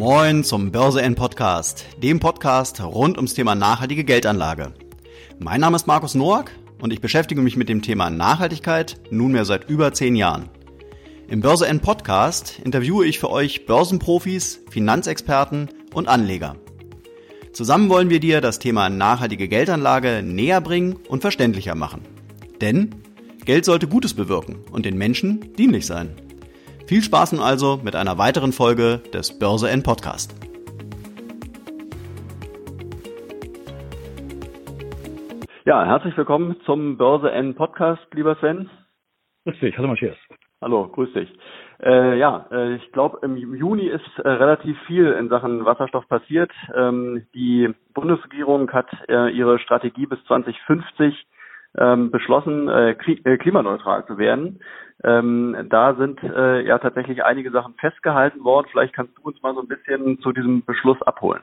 Moin zum Börse N Podcast, dem Podcast rund ums Thema nachhaltige Geldanlage. Mein Name ist Markus Noack und ich beschäftige mich mit dem Thema Nachhaltigkeit nunmehr seit über zehn Jahren. Im Börse N Podcast interviewe ich für euch Börsenprofis, Finanzexperten und Anleger. Zusammen wollen wir dir das Thema nachhaltige Geldanlage näher bringen und verständlicher machen. Denn Geld sollte Gutes bewirken und den Menschen dienlich sein. Viel Spaß nun also mit einer weiteren Folge des Börse N Podcast. Ja, herzlich willkommen zum Börse N Podcast, lieber Sven. Grüß dich, hallo Matthias. Hallo, grüß dich. Äh, ja, äh, ich glaube, im Juni ist äh, relativ viel in Sachen Wasserstoff passiert. Ähm, die Bundesregierung hat äh, ihre Strategie bis 2050 ähm, beschlossen, äh, äh, klimaneutral zu werden. Ähm, da sind äh, ja tatsächlich einige Sachen festgehalten worden. Vielleicht kannst du uns mal so ein bisschen zu diesem Beschluss abholen.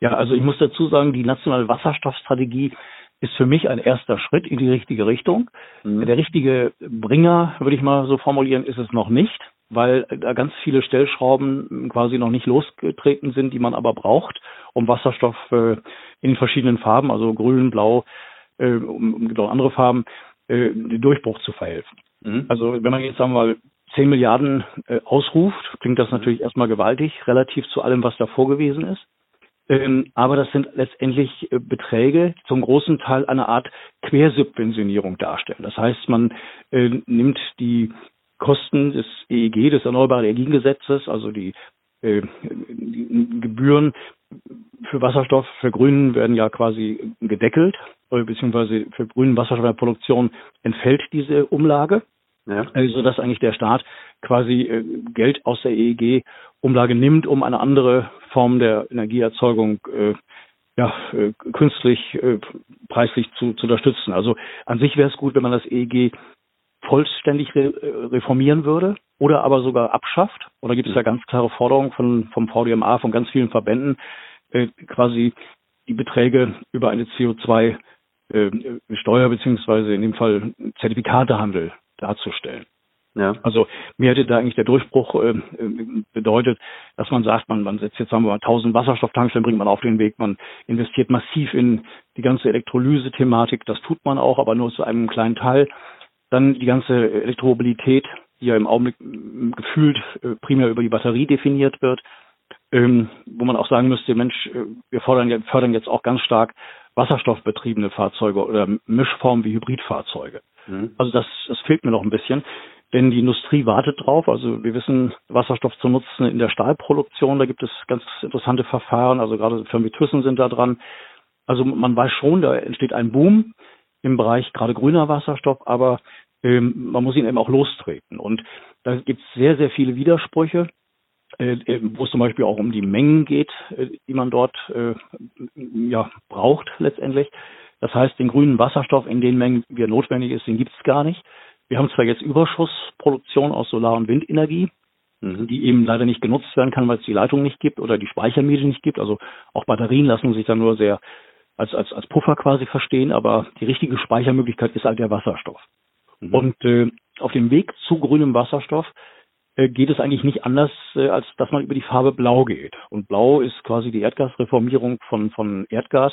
Ja, also ich muss dazu sagen, die nationale Wasserstoffstrategie ist für mich ein erster Schritt in die richtige Richtung. Mhm. Der richtige Bringer, würde ich mal so formulieren, ist es noch nicht, weil da ganz viele Stellschrauben quasi noch nicht losgetreten sind, die man aber braucht, um Wasserstoff äh, in verschiedenen Farben, also grün, blau, äh, um, um andere Farben, äh, den Durchbruch zu verhelfen. Mhm. Also wenn man jetzt sagen wir mal 10 Milliarden äh, ausruft, klingt das natürlich erstmal gewaltig, relativ zu allem, was davor gewesen ist. Ähm, aber das sind letztendlich äh, Beträge, die zum großen Teil eine Art Quersubventionierung darstellen. Das heißt, man äh, nimmt die Kosten des EEG, des Erneuerbaren Energiengesetzes, also die, äh, die Gebühren für Wasserstoff, für Grünen werden ja quasi gedeckelt, beziehungsweise für grünen Wasserstoff in der Produktion entfällt diese Umlage. Ja. Also dass eigentlich der Staat quasi äh, Geld aus der EEG-Umlage nimmt, um eine andere Form der Energieerzeugung äh, ja, äh, künstlich äh, preislich zu, zu unterstützen. Also an sich wäre es gut, wenn man das EEG vollständig re äh, reformieren würde oder aber sogar abschafft. Oder gibt es ja ganz klare Forderungen von, vom VDMA, von ganz vielen Verbänden, äh, quasi die Beträge über eine CO2 äh, Steuer beziehungsweise in dem Fall Zertifikatehandel darzustellen. Ja. Also mir hätte da eigentlich der Durchbruch äh, bedeutet, dass man sagt, man, man setzt jetzt sagen wir mal 1000 Wasserstofftankstellen, bringt man auf den Weg, man investiert massiv in die ganze Elektrolyse-Thematik, das tut man auch, aber nur zu einem kleinen Teil. Dann die ganze Elektromobilität, die ja im Augenblick gefühlt äh, primär über die Batterie definiert wird, ähm, wo man auch sagen müsste, Mensch, äh, wir fordern, fördern jetzt auch ganz stark wasserstoffbetriebene Fahrzeuge oder Mischformen wie Hybridfahrzeuge. Mhm. Also das, das fehlt mir noch ein bisschen, denn die Industrie wartet drauf. Also wir wissen, Wasserstoff zu nutzen in der Stahlproduktion, da gibt es ganz interessante Verfahren, also gerade Firmen wie Thyssen sind da dran. Also man weiß schon, da entsteht ein Boom im Bereich gerade grüner Wasserstoff, aber ähm, man muss ihn eben auch lostreten. Und da gibt es sehr, sehr viele Widersprüche. Äh, äh, wo es zum Beispiel auch um die Mengen geht, äh, die man dort ja, braucht letztendlich. Das heißt, den grünen Wasserstoff in den Mengen, wie er notwendig ist, den gibt es gar nicht. Wir haben zwar jetzt Überschussproduktion aus Solar- und Windenergie, mhm. die eben leider nicht genutzt werden kann, weil es die Leitung nicht gibt oder die Speichermedien nicht gibt. Also auch Batterien lassen sich dann nur sehr als, als, als Puffer quasi verstehen, aber die richtige Speichermöglichkeit ist halt der Wasserstoff. Mhm. Und äh, auf dem Weg zu grünem Wasserstoff geht es eigentlich nicht anders, äh, als dass man über die Farbe Blau geht. Und Blau ist quasi die Erdgasreformierung von, von Erdgas,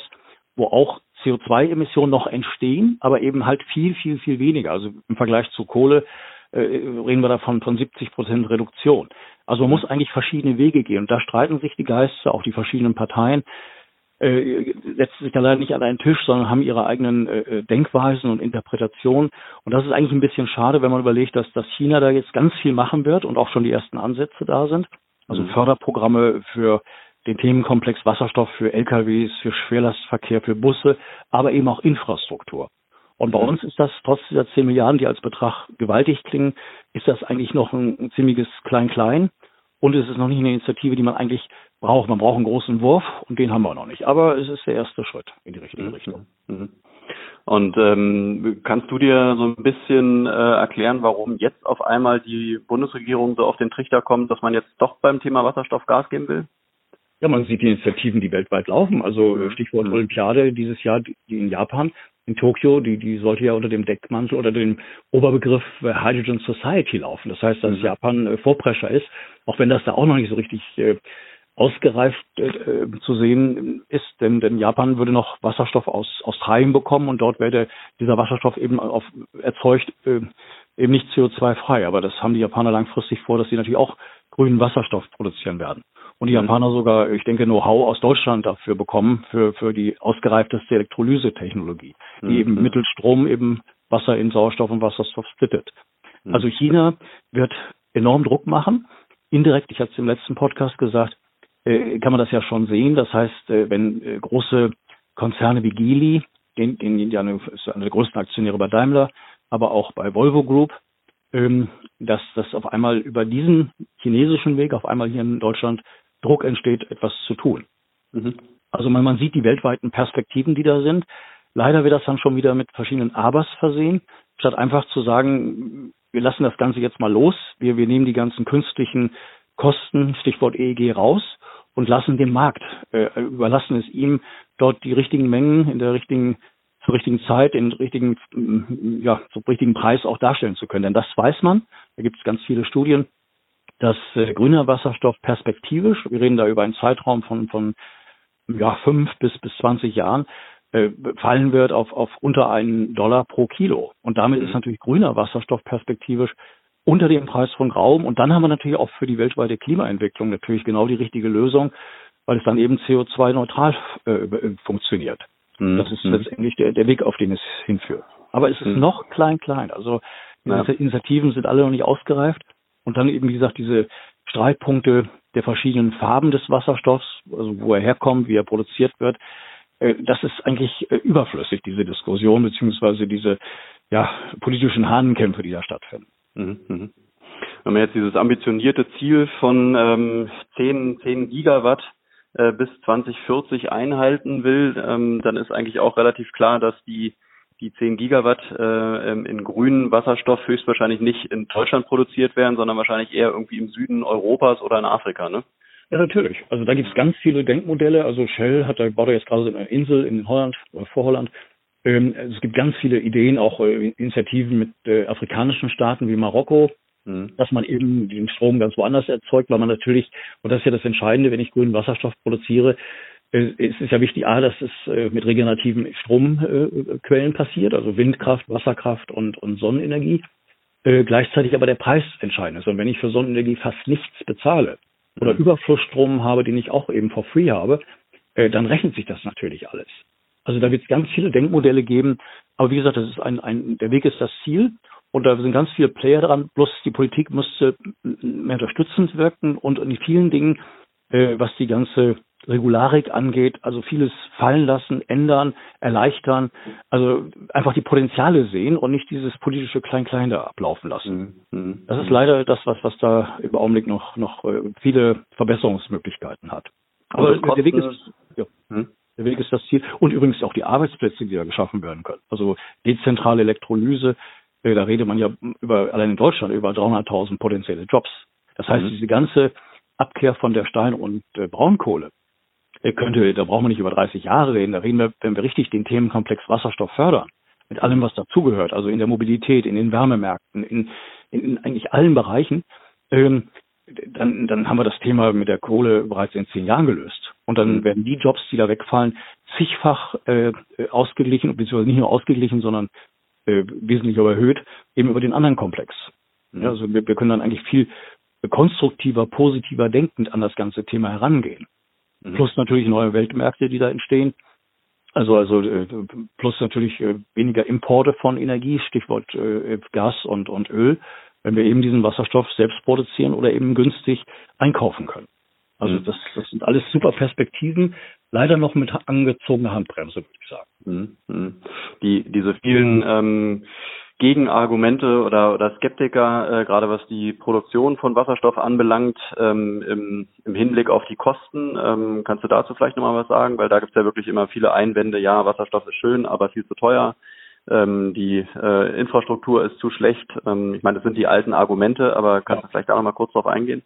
wo auch CO2-Emissionen noch entstehen, aber eben halt viel, viel, viel weniger. Also im Vergleich zu Kohle äh, reden wir davon von 70 Prozent Reduktion. Also man muss eigentlich verschiedene Wege gehen. Und da streiten sich die Geister, auch die verschiedenen Parteien äh, setzen sich da leider nicht an einen Tisch, sondern haben ihre eigenen äh, äh, Denkweisen und Interpretationen. Und das ist eigentlich ein bisschen schade, wenn man überlegt, dass, dass China da jetzt ganz viel machen wird und auch schon die ersten Ansätze da sind. Also mhm. Förderprogramme für den Themenkomplex Wasserstoff für LKWs, für Schwerlastverkehr, für Busse, aber eben auch Infrastruktur. Und bei mhm. uns ist das trotz dieser 10 Milliarden, die als Betrag gewaltig klingen, ist das eigentlich noch ein, ein ziemliches Klein-Klein. Und es ist noch nicht eine Initiative, die man eigentlich braucht. Man braucht einen großen Wurf und den haben wir noch nicht. Aber es ist der erste Schritt in die richtige mhm. Richtung. Mhm. Und ähm, kannst du dir so ein bisschen äh, erklären, warum jetzt auf einmal die Bundesregierung so auf den Trichter kommt, dass man jetzt doch beim Thema Wasserstoff Gas geben will? Ja, man sieht die Initiativen, die weltweit laufen. Also mhm. Stichwort mhm. Olympiade dieses Jahr, die in Japan. In Tokio, die, die sollte ja unter dem Deckmantel oder dem Oberbegriff äh, Hydrogen Society laufen. Das heißt, dass mhm. Japan äh, Vorprescher ist, auch wenn das da auch noch nicht so richtig äh, ausgereift äh, zu sehen ist, denn, denn Japan würde noch Wasserstoff aus Australien bekommen und dort werde dieser Wasserstoff eben auf, erzeugt äh, eben nicht CO2-frei. Aber das haben die Japaner langfristig vor, dass sie natürlich auch grünen Wasserstoff produzieren werden und die mhm. Japaner sogar, ich denke, Know-how aus Deutschland dafür bekommen, für, für die ausgereifteste Elektrolyse-Technologie, die mhm. eben mittels Strom eben Wasser in Sauerstoff und Wasserstoff splittet. Mhm. Also China wird enorm Druck machen. Indirekt, ich hatte es im letzten Podcast gesagt, äh, kann man das ja schon sehen. Das heißt, äh, wenn äh, große Konzerne wie Geely, den, den ja eine, ist eine der größten Aktionäre bei Daimler, aber auch bei Volvo Group, ähm, dass das auf einmal über diesen chinesischen Weg auf einmal hier in Deutschland Druck entsteht, etwas zu tun. Mhm. Also man, man sieht die weltweiten Perspektiven, die da sind. Leider wird das dann schon wieder mit verschiedenen Abers versehen, statt einfach zu sagen, wir lassen das Ganze jetzt mal los, wir, wir nehmen die ganzen künstlichen Kosten, Stichwort EEG, raus und lassen dem Markt, äh, überlassen es ihm, dort die richtigen Mengen in der richtigen, zur richtigen Zeit, in richtigen, ja, zum richtigen Preis auch darstellen zu können. Denn das weiß man, da gibt es ganz viele Studien, dass äh, grüner Wasserstoff perspektivisch, wir reden da über einen Zeitraum von, von ja, fünf bis, bis 20 Jahren, äh, fallen wird auf, auf unter einen Dollar pro Kilo. Und damit ist mhm. natürlich grüner Wasserstoff perspektivisch unter dem Preis von Raum. Und dann haben wir natürlich auch für die weltweite Klimaentwicklung natürlich genau die richtige Lösung, weil es dann eben CO2-neutral äh, funktioniert. Mhm. Das ist mhm. letztendlich der, der Weg, auf den es hinführt. Aber es ist mhm. noch klein, klein. Also ja. Initiativen sind alle noch nicht ausgereift. Und dann eben, wie gesagt, diese Streitpunkte der verschiedenen Farben des Wasserstoffs, also wo er herkommt, wie er produziert wird, äh, das ist eigentlich äh, überflüssig, diese Diskussion, beziehungsweise diese ja, politischen Hahnenkämpfe, die da stattfinden. Mhm, mh. Wenn man jetzt dieses ambitionierte Ziel von ähm, 10, 10 Gigawatt äh, bis 2040 einhalten will, ähm, dann ist eigentlich auch relativ klar, dass die die 10 Gigawatt äh, in grünen Wasserstoff höchstwahrscheinlich nicht in Deutschland produziert werden, sondern wahrscheinlich eher irgendwie im Süden Europas oder in Afrika, ne? Ja, natürlich. Also da gibt es ganz viele Denkmodelle. Also Shell hat da baut jetzt gerade eine Insel in Holland oder vor Holland. Ähm, es gibt ganz viele Ideen, auch äh, Initiativen mit äh, afrikanischen Staaten wie Marokko, mhm. dass man eben den Strom ganz woanders erzeugt, weil man natürlich, und das ist ja das Entscheidende, wenn ich grünen Wasserstoff produziere, äh, es ist ja wichtig, A, dass es äh, mit regenerativen Stromquellen passiert, also Windkraft, Wasserkraft und, und Sonnenenergie. Äh, gleichzeitig aber der Preis entscheidend ist. Und wenn ich für Sonnenenergie fast nichts bezahle oder mhm. Überflussstrom habe, den ich auch eben for free habe, dann rechnet sich das natürlich alles. Also da wird es ganz viele Denkmodelle geben. Aber wie gesagt, das ist ein, ein, der Weg ist das Ziel. Und da sind ganz viele Player dran. Bloß die Politik müsste mehr unterstützend wirken und in vielen Dingen, was die ganze Regularik angeht, also vieles fallen lassen, ändern, erleichtern, also einfach die Potenziale sehen und nicht dieses politische Klein-Klein da ablaufen lassen. Mhm. mhm. Das ist leider das, was, was da im Augenblick noch, noch äh, viele Verbesserungsmöglichkeiten hat. Aber, Aber der Weg ist, ja, hm? der Weg ist das Ziel. Und übrigens auch die Arbeitsplätze, die da geschaffen werden können. Also dezentrale Elektrolyse, äh, da redet man ja über, allein in Deutschland über 300.000 potenzielle Jobs. Das heißt, mhm. diese ganze Abkehr von der Stein- und äh, Braunkohle, könnte, da brauchen wir nicht über 30 Jahre reden, da reden wir, wenn wir richtig den Themenkomplex Wasserstoff fördern, mit allem, was dazugehört, also in der Mobilität, in den Wärmemärkten, in, in, in eigentlich allen Bereichen, ähm, dann, dann haben wir das Thema mit der Kohle bereits in zehn Jahren gelöst. Und dann mhm. werden die Jobs, die da wegfallen, zigfach äh, ausgeglichen, beziehungsweise nicht nur ausgeglichen, sondern äh, wesentlich überhöht, eben über den anderen Komplex. Mhm. Ja, also wir, wir können dann eigentlich viel konstruktiver, positiver denkend an das ganze Thema herangehen. Mhm. Plus natürlich neue Weltmärkte, die da entstehen. Also, also äh, plus natürlich äh, weniger Importe von Energie, Stichwort äh, Gas und, und Öl, wenn wir eben diesen Wasserstoff selbst produzieren oder eben günstig einkaufen können. Also mhm. das, das sind alles super Perspektiven, leider noch mit angezogener Handbremse, würde ich sagen. Mhm. mhm. Die, diese vielen ähm, Gegenargumente oder, oder Skeptiker, äh, gerade was die Produktion von Wasserstoff anbelangt, ähm, im, im Hinblick auf die Kosten. Ähm, kannst du dazu vielleicht nochmal was sagen? Weil da gibt es ja wirklich immer viele Einwände, ja, Wasserstoff ist schön, aber viel zu teuer. Ähm, die äh, Infrastruktur ist zu schlecht. Ähm, ich meine, das sind die alten Argumente, aber kannst du vielleicht da nochmal kurz drauf eingehen?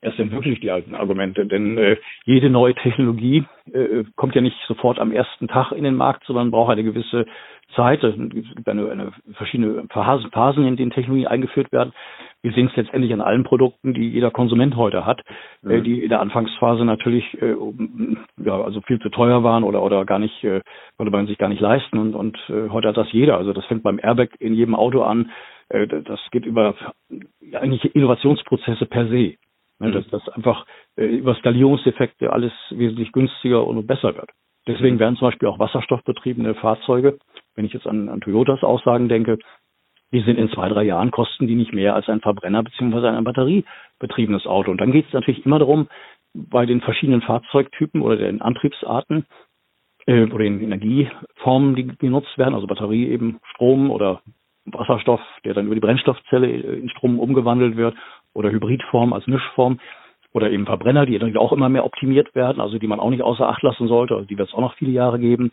Erst sind wirklich die alten Argumente, denn äh, jede neue Technologie äh, kommt ja nicht sofort am ersten Tag in den Markt, sondern braucht eine gewisse Zeit. Es gibt eine, eine verschiedene Phasen, in denen Technologien eingeführt werden. Wir sehen es letztendlich an allen Produkten, die jeder Konsument heute hat, äh, mhm. äh, die in der Anfangsphase natürlich äh, ja, also viel zu teuer waren oder oder gar nicht äh, konnte man sich gar nicht leisten und, und äh, heute hat das jeder. Also das fängt beim Airbag in jedem Auto an. Äh, das geht über ja, eigentlich Innovationsprozesse per se. Ne, dass das einfach äh, über Skalierungseffekte alles wesentlich günstiger und besser wird. Deswegen mhm. werden zum Beispiel auch wasserstoffbetriebene Fahrzeuge, wenn ich jetzt an, an Toyotas Aussagen denke, die sind in zwei, drei Jahren kosten die nicht mehr als ein Verbrenner beziehungsweise ein batteriebetriebenes Auto. Und dann geht es natürlich immer darum, bei den verschiedenen Fahrzeugtypen oder den Antriebsarten äh, oder den Energieformen, die genutzt werden, also Batterie eben Strom oder Wasserstoff, der dann über die Brennstoffzelle in Strom umgewandelt wird oder Hybridform als Mischform oder eben Verbrenner, die auch immer mehr optimiert werden, also die man auch nicht außer Acht lassen sollte, also die wird es auch noch viele Jahre geben.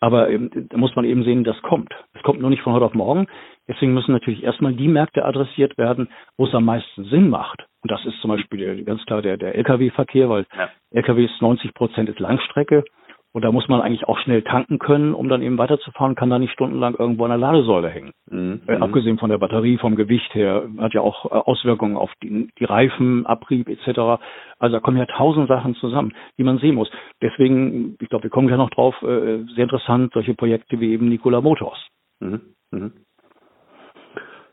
Aber ähm, da muss man eben sehen, das kommt. Es kommt nur nicht von heute auf morgen. Deswegen müssen natürlich erstmal die Märkte adressiert werden, wo es am meisten Sinn macht. Und das ist zum Beispiel ganz klar der, der Lkw-Verkehr, weil ja. Lkws 90 Prozent ist Langstrecke und da muss man eigentlich auch schnell tanken können, um dann eben weiterzufahren, kann da nicht stundenlang irgendwo an der Ladesäule hängen. Mhm. Äh, abgesehen von der Batterie, vom Gewicht her, hat ja auch äh, Auswirkungen auf die, die Reifen, Abrieb etc. Also da kommen ja tausend Sachen zusammen, die man sehen muss. Deswegen, ich glaube, wir kommen ja noch drauf, äh, sehr interessant, solche Projekte wie eben Nikola Motors. Mhm. Mhm.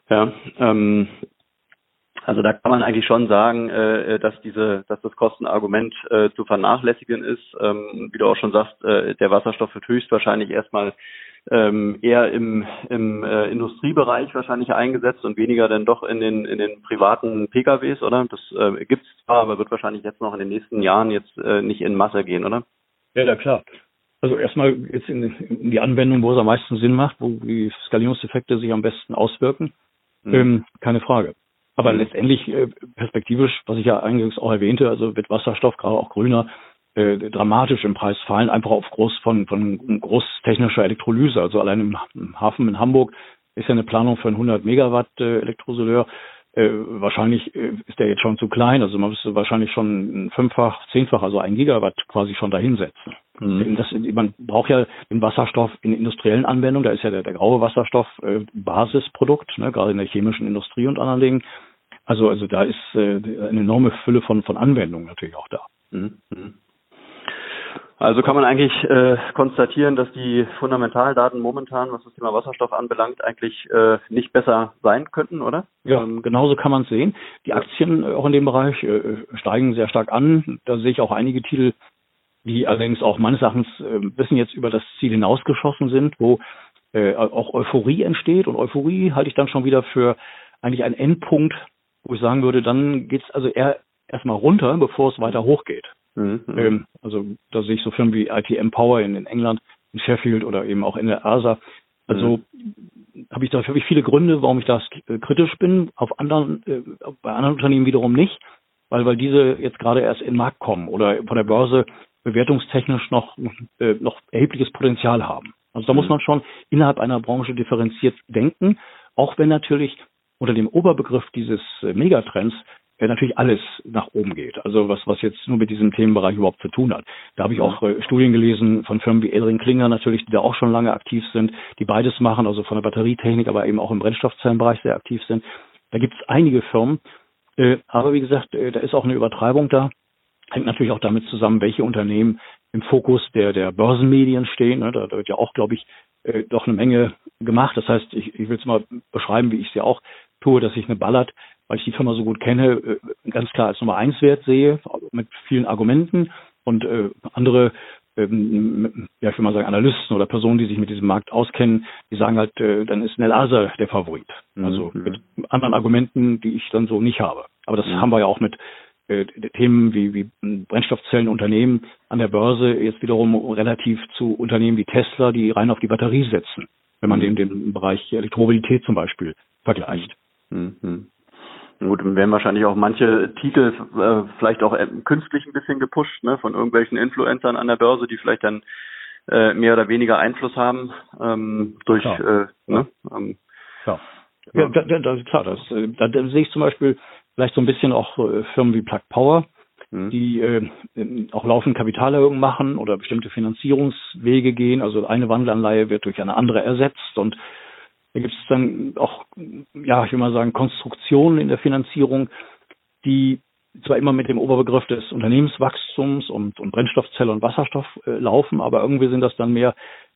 Ja, ähm, also da kann man eigentlich schon sagen, äh, dass diese, dass das Kostenargument äh, zu vernachlässigen ist. Ähm, wie du auch schon sagst, äh, der Wasserstoff wird höchstwahrscheinlich erstmal ähm, eher im, im äh, Industriebereich wahrscheinlich eingesetzt und weniger dann doch in den in den privaten PKWs, oder? Das äh, gibt es zwar, aber wird wahrscheinlich jetzt noch in den nächsten Jahren jetzt äh, nicht in Masse gehen, oder? Ja, ja klar. Also erstmal jetzt in, in die Anwendung, wo es am meisten Sinn macht, wo die Skalierungseffekte sich am besten auswirken. Mhm. Ähm, keine Frage. Aber mhm. letztendlich äh, perspektivisch, was ich ja eingangs auch erwähnte, also wird Wasserstoff, gerade auch grüner, äh, dramatisch im Preis fallen, einfach auf groß von, von großtechnischer Elektrolyse. Also allein im, im Hafen in Hamburg ist ja eine Planung für ein 100 Megawatt äh, Elektrosoleur. Äh, wahrscheinlich äh, ist der jetzt schon zu klein, also man müsste wahrscheinlich schon fünffach, zehnfach, also ein Gigawatt quasi schon dahinsetzen. Mhm. Das, man braucht ja den Wasserstoff in industriellen Anwendungen, da ist ja der, der graue Wasserstoff äh, Basisprodukt, ne, gerade in der chemischen Industrie und anderen Dingen. Also, also da ist äh, eine enorme Fülle von, von Anwendungen natürlich auch da. Mhm. Also kann man eigentlich äh, konstatieren, dass die Fundamentaldaten momentan, was das Thema Wasserstoff anbelangt, eigentlich äh, nicht besser sein könnten, oder? Ja, ähm, genauso kann man es sehen. Die Aktien äh, auch in dem Bereich äh, steigen sehr stark an. Da sehe ich auch einige Titel, die allerdings auch meines Erachtens äh, ein bisschen jetzt über das Ziel hinausgeschossen sind, wo äh, auch Euphorie entsteht. Und Euphorie halte ich dann schon wieder für eigentlich einen Endpunkt, wo ich sagen würde, dann geht es also eher erstmal runter, bevor es weiter hochgeht. Mhm. Ähm, also da sehe ich so Firmen wie ITM Power in, in, England, in Sheffield oder eben auch in der ASA. Also mhm. habe ich da hab ich viele Gründe, warum ich da äh, kritisch bin. Auf anderen, äh, bei anderen Unternehmen wiederum nicht, weil weil diese jetzt gerade erst in den Markt kommen oder von der Börse bewertungstechnisch noch äh, noch erhebliches Potenzial haben. Also da mhm. muss man schon innerhalb einer Branche differenziert denken, auch wenn natürlich unter dem Oberbegriff dieses äh, Megatrends ja natürlich alles nach oben geht. Also was, was jetzt nur mit diesem Themenbereich überhaupt zu tun hat. Da habe ich auch äh, Studien gelesen von Firmen wie Elring Klinger natürlich, die da auch schon lange aktiv sind, die beides machen, also von der Batterietechnik, aber eben auch im Brennstoffzellenbereich sehr aktiv sind. Da gibt es einige Firmen, äh, aber wie gesagt, äh, da ist auch eine Übertreibung da. Hängt natürlich auch damit zusammen, welche Unternehmen im Fokus der, der Börsenmedien stehen. Ne? Da, da wird ja auch, glaube ich, äh, doch eine Menge gemacht. Das heißt, ich, ich will es mal beschreiben, wie ich es ja auch tue, dass ich eine Ballard weil ich die Firma so gut kenne, äh, ganz klar als Nummer eins Wert sehe, mit vielen Argumenten und äh, andere ähm, ja, ich will mal sagen, Analysten oder Personen, die sich mit diesem Markt auskennen, die sagen halt, äh, dann ist Nelasa der Favorit. Also mhm. mit anderen Argumenten, die ich dann so nicht habe. Aber das mhm. haben wir ja auch mit äh, Themen wie, wie Brennstoffzellenunternehmen an der Börse jetzt wiederum relativ zu Unternehmen wie Tesla, die rein auf die Batterie setzen, wenn man mhm. den, den Bereich Elektromobilität zum Beispiel vergleicht. Mhm. Gut, dann werden wahrscheinlich auch manche Titel äh, vielleicht auch äh, künstlich ein bisschen gepusht, ne, von irgendwelchen Influencern an der Börse, die vielleicht dann äh, mehr oder weniger Einfluss haben ähm, durch ja. äh, ne, ähm, ja. Ja, da, da, klar, das, äh, da, da sehe ich zum Beispiel vielleicht so ein bisschen auch äh, Firmen wie Plug Power, mhm. die äh, auch laufend Kapitalerhöhungen machen oder bestimmte Finanzierungswege gehen. Also eine Wandelanleihe wird durch eine andere ersetzt und da gibt es dann auch, ja, ich will mal sagen, Konstruktionen in der Finanzierung, die zwar immer mit dem Oberbegriff des Unternehmenswachstums und, und Brennstoffzelle und Wasserstoff äh, laufen, aber irgendwie sind das dann mehr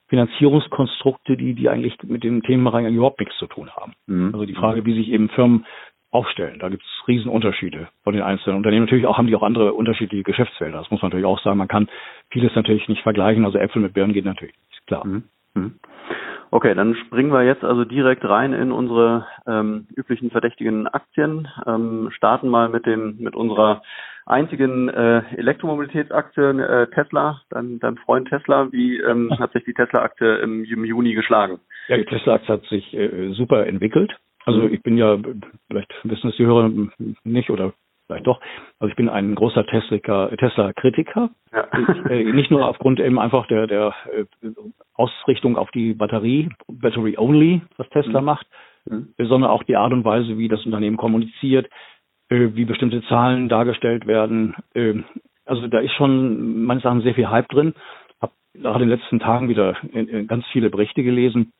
Finanzierungskonstrukte, die, die eigentlich mit dem Themenbereich überhaupt nichts zu tun haben. Mhm. Also die Frage, wie sich eben Firmen aufstellen. Da gibt es Riesenunterschiede von den einzelnen Unternehmen. Natürlich auch haben die auch andere unterschiedliche Geschäftsfelder. Das muss man natürlich auch sagen. Man kann vieles natürlich nicht vergleichen. Also Äpfel mit Birnen geht natürlich nicht, klar. Mhm. Mhm. Okay, dann springen wir jetzt also direkt rein in unsere ähm, üblichen verdächtigen Aktien. Ähm, starten mal mit dem mit unserer einzigen äh, Elektromobilitätsaktie äh, Tesla, dein, dein Freund Tesla. Wie ähm, hat sich die Tesla-Aktie im, im, Juni geschlagen? Ja, die Tesla-Aktie hat sich äh, super entwickelt. Also mhm. ich bin ja, vielleicht wissen es die Hörer nicht oder vielleicht doch. Also ich bin ein großer Tesla-Kritiker. Ja. äh, nicht nur aufgrund eben einfach der, der äh, Ausrichtung auf die Batterie, Battery Only, was Tesla mhm. macht, mhm. sondern auch die Art und Weise, wie das Unternehmen kommuniziert, äh, wie bestimmte Zahlen dargestellt werden. Äh, also da ist schon meines Erachtens sehr viel Hype drin. Habe gerade in den letzten Tagen wieder ganz viele Berichte gelesen.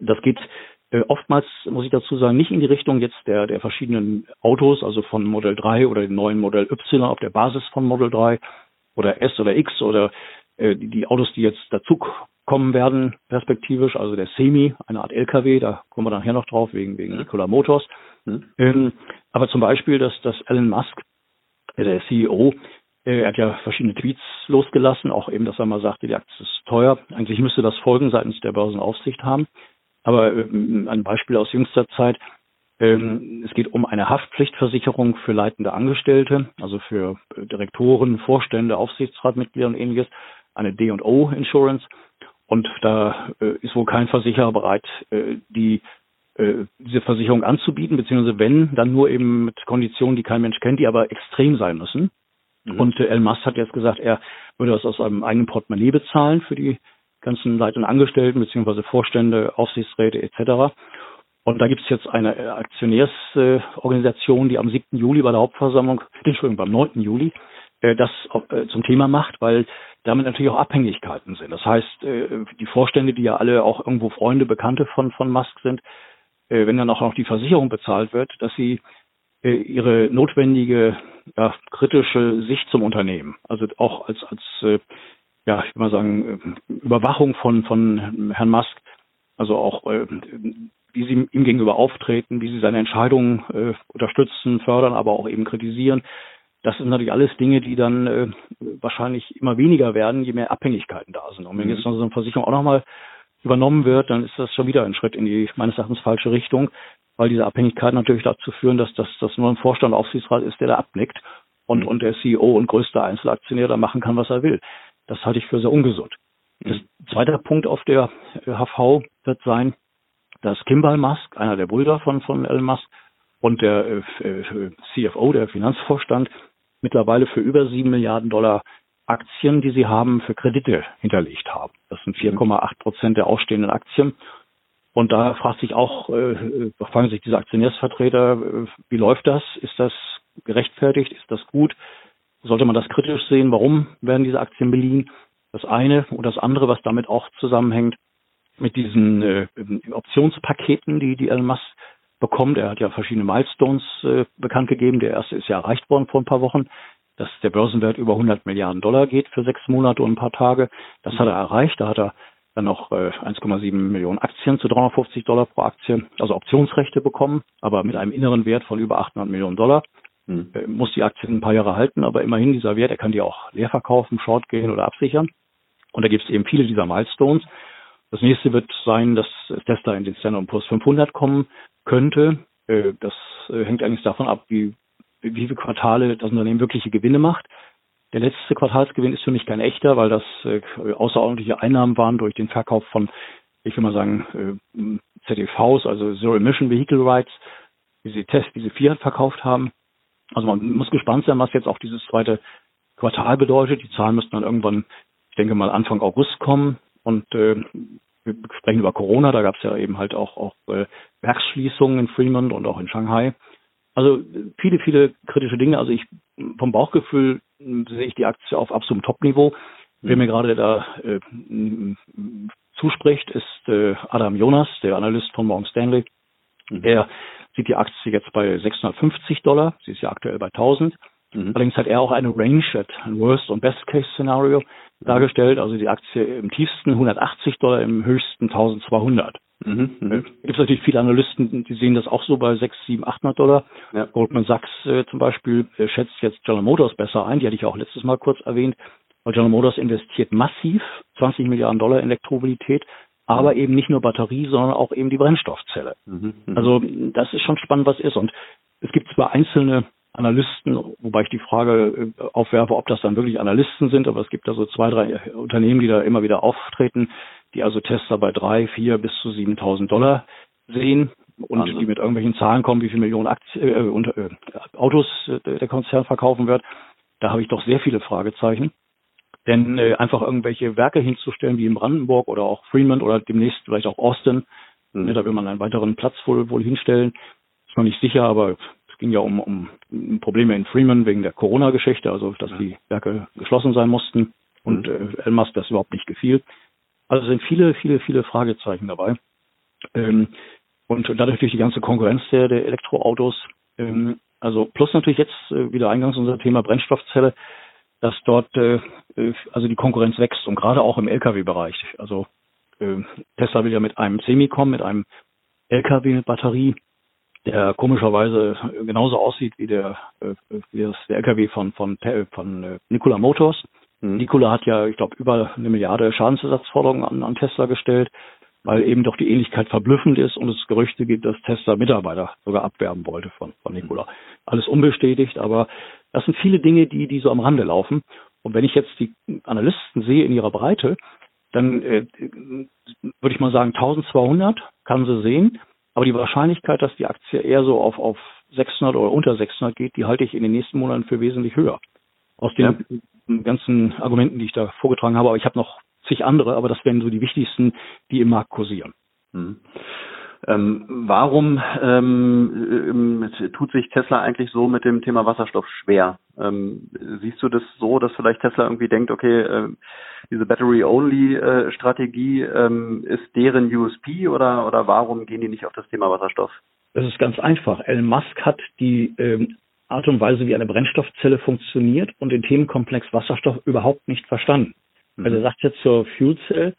Das geht äh, oftmals, muss ich dazu sagen, nicht in die Richtung jetzt der, der verschiedenen Autos, also von Model 3 oder dem neuen Model Y auf der Basis von Model 3 oder S oder X oder äh, die, die Autos, die jetzt dazu kommen werden, perspektivisch, also der Semi, eine Art LKW, da kommen wir nachher noch drauf, wegen, wegen mhm. Nikola Motors. Mhm. Ähm, aber zum Beispiel, dass, dass Elon Musk, äh, der CEO, äh, er hat ja verschiedene Tweets losgelassen, auch eben, dass er mal sagte, die Aktie ist teuer. Eigentlich müsste das Folgen seitens der Börsenaufsicht haben. Aber ähm, ein Beispiel aus jüngster Zeit. Ähm, es geht um eine Haftpflichtversicherung für leitende Angestellte, also für äh, Direktoren, Vorstände, Aufsichtsratmitglieder und ähnliches, eine D&O Insurance. Und da äh, ist wohl kein Versicherer bereit, äh, die diese Versicherung anzubieten, beziehungsweise wenn, dann nur eben mit Konditionen, die kein Mensch kennt, die aber extrem sein müssen. Mhm. Und äh, Elmas hat jetzt gesagt, er würde das aus seinem eigenen Portemonnaie bezahlen für die ganzen leitenden Angestellten beziehungsweise Vorstände, Aufsichtsräte etc. Und da gibt es jetzt eine äh, Aktionärsorganisation, die am 7. Juli bei der Hauptversammlung, Entschuldigung, beim 9. Juli, äh, das äh, zum Thema macht, weil damit natürlich auch Abhängigkeiten sind. Das heißt, die Vorstände, die ja alle auch irgendwo Freunde, Bekannte von, von Musk sind, wenn dann auch noch die Versicherung bezahlt wird, dass sie ihre notwendige ja, kritische Sicht zum Unternehmen, also auch als, als ja, ich will mal sagen, äh, Überwachung von, von Herrn Musk, also auch äh, wie sie ihm gegenüber auftreten, wie sie seine Entscheidungen äh, unterstützen, fördern, aber auch eben kritisieren. Das sind natürlich alles Dinge, die dann äh, wahrscheinlich immer weniger werden, je mehr Abhängigkeiten da sind. Und wenn mhm. jetzt noch so eine Versicherung auch nochmal übernommen wird, dann ist das schon wieder ein Schritt in die meines Erachtens falsche Richtung, weil diese Abhängigkeiten natürlich dazu führen, dass das dass nur ein Vorstand Aufsichtsrat ist, der da abnickt und, mhm. und der CEO und größter Einzelaktionär da machen kann, was er will. Das halte ich für sehr ungesund. Das zweite Punkt auf der HV wird sein, dass Kimball Musk, einer der Brüder von, von Elon Musk und der äh, CFO, der Finanzvorstand, mittlerweile für über sieben Milliarden Dollar Aktien, die sie haben, für Kredite hinterlegt haben. Das sind 4,8 Prozent der ausstehenden Aktien. Und da fragt sich auch, äh, fragen sich diese Aktionärsvertreter, äh, wie läuft das? Ist das gerechtfertigt? Ist das gut? Sollte man das kritisch sehen, warum werden diese Aktien beliehen? Das eine und das andere, was damit auch zusammenhängt, mit diesen äh, Optionspaketen, die die Elon Musk bekommt. Er hat ja verschiedene Milestones äh, bekannt gegeben. Der erste ist ja erreicht worden vor ein paar Wochen, dass der Börsenwert über 100 Milliarden Dollar geht für sechs Monate und ein paar Tage. Das hat er erreicht. Da hat er dann noch äh, 1,7 Millionen Aktien zu 350 Dollar pro Aktie, also Optionsrechte bekommen, aber mit einem inneren Wert von über 800 Millionen Dollar. Hm. Muss die Aktien ein paar Jahre halten, aber immerhin dieser Wert, er kann die auch leer verkaufen, short gehen oder absichern. Und da gibt es eben viele dieser Milestones. Das nächste wird sein, dass Tesla in den Standard Poor's 500 kommen könnte. Äh, das äh, hängt eigentlich davon ab, wie, wie viele Quartale das Unternehmen wirkliche Gewinne macht. Der letzte Quartalsgewinn ist für mich kein echter, weil das äh, außerordentliche Einnahmen waren durch den Verkauf von, ich will mal sagen, ZEVs, also Zero Emission Vehicle Rights, Test, wie sie Fiat verkauft haben. Also man muss gespannt sein, was jetzt auch dieses zweite Quartal bedeutet. Die Zahlen müssten dann irgendwann, ich denke mal Anfang August kommen. Und äh, wir sprechen über Corona, da gab es ja eben halt auch, auch äh, Werksschließungen in Fremont und auch in Shanghai. Also viele, viele kritische Dinge. Also ich vom Bauchgefühl sehe ich die Aktie auf absolutem Top-Niveau. Wer mir gerade da äh, zuspricht, ist äh, Adam Jonas, der Analyst von Morgan Stanley. Mhm. Sieht die Aktie jetzt bei 650 Dollar. Sie ist ja aktuell bei 1000. Mhm. Allerdings hat er auch eine Range, ein Worst- und Best-Case-Szenario mhm. dargestellt. Also die Aktie im tiefsten 180 Dollar, im höchsten 1200. Mhm, mh. Äh, gibt es natürlich viele Analysten, die sehen das auch so bei 6, 7, 800 Dollar. Ja. Goldman Sachs äh, zum Beispiel äh, schätzt jetzt General Motors besser ein. Die hatte ich auch letztes Mal kurz erwähnt. Weil General Motors investiert massiv 20 Milliarden Dollar in Elektromobilität, aber eben nicht nur Batterie, sondern auch eben die Brennstoffzelle. Mhm, mh. Also das ist schon spannend, was ist. Und es gibt zwar einzelne Analysten, wobei ich die Frage äh, aufwerfe, ob das dann wirklich Analysten sind, aber es gibt da so zwei, drei Unternehmen, die da immer wieder auftreten, die also Tesla bei drei, vier bis zu 7.000 Dollar sehen und also. die mit irgendwelchen Zahlen kommen, wie viele Millionen Aktien, äh, unter, äh, Autos äh, der Konzern verkaufen wird. Da habe ich doch sehr viele Fragezeichen. Denn äh, einfach irgendwelche Werke hinzustellen, wie in Brandenburg oder auch Fremont oder demnächst vielleicht auch Austin, mhm. da will man einen weiteren Platz wohl, wohl hinstellen. Ist noch nicht sicher, aber ging ja um, um Probleme in Freeman wegen der Corona-Geschichte, also dass die Werke geschlossen sein mussten und mhm. äh, Elmas das überhaupt nicht gefiel. Also sind viele, viele, viele Fragezeichen dabei. Ähm, und dadurch durch die ganze Konkurrenz der, der Elektroautos, ähm, also plus natürlich jetzt äh, wieder eingangs unser Thema Brennstoffzelle, dass dort äh, äh also die Konkurrenz wächst und gerade auch im Lkw-Bereich. Also äh, Tesla will ja mit einem Semi kommen, mit einem Lkw mit Batterie der komischerweise genauso aussieht wie der, äh, wie das, der LKW von, von, von äh, Nikola Motors. Mhm. Nikola hat ja, ich glaube, über eine Milliarde Schadensersatzforderungen an, an Tesla gestellt, weil eben doch die Ähnlichkeit verblüffend ist und es Gerüchte gibt, dass Tesla Mitarbeiter sogar abwerben wollte von, von Nikola. Alles unbestätigt, aber das sind viele Dinge, die, die so am Rande laufen. Und wenn ich jetzt die Analysten sehe in ihrer Breite, dann äh, würde ich mal sagen, 1200 kann sie sehen. Aber die Wahrscheinlichkeit, dass die Aktie eher so auf, auf 600 oder unter 600 geht, die halte ich in den nächsten Monaten für wesentlich höher. Aus den ja. ganzen Argumenten, die ich da vorgetragen habe. Aber ich habe noch zig andere, aber das wären so die wichtigsten, die im Markt kursieren. Mhm. Ähm, warum ähm, äh, tut sich Tesla eigentlich so mit dem Thema Wasserstoff schwer? Ähm, siehst du das so, dass vielleicht Tesla irgendwie denkt, okay, äh, diese Battery-Only-Strategie ähm, ist deren USP oder, oder warum gehen die nicht auf das Thema Wasserstoff? Das ist ganz einfach. Elon Musk hat die ähm, Art und Weise, wie eine Brennstoffzelle funktioniert und den Themenkomplex Wasserstoff überhaupt nicht verstanden. Mhm. Also er sagt jetzt zur Fuel Cell,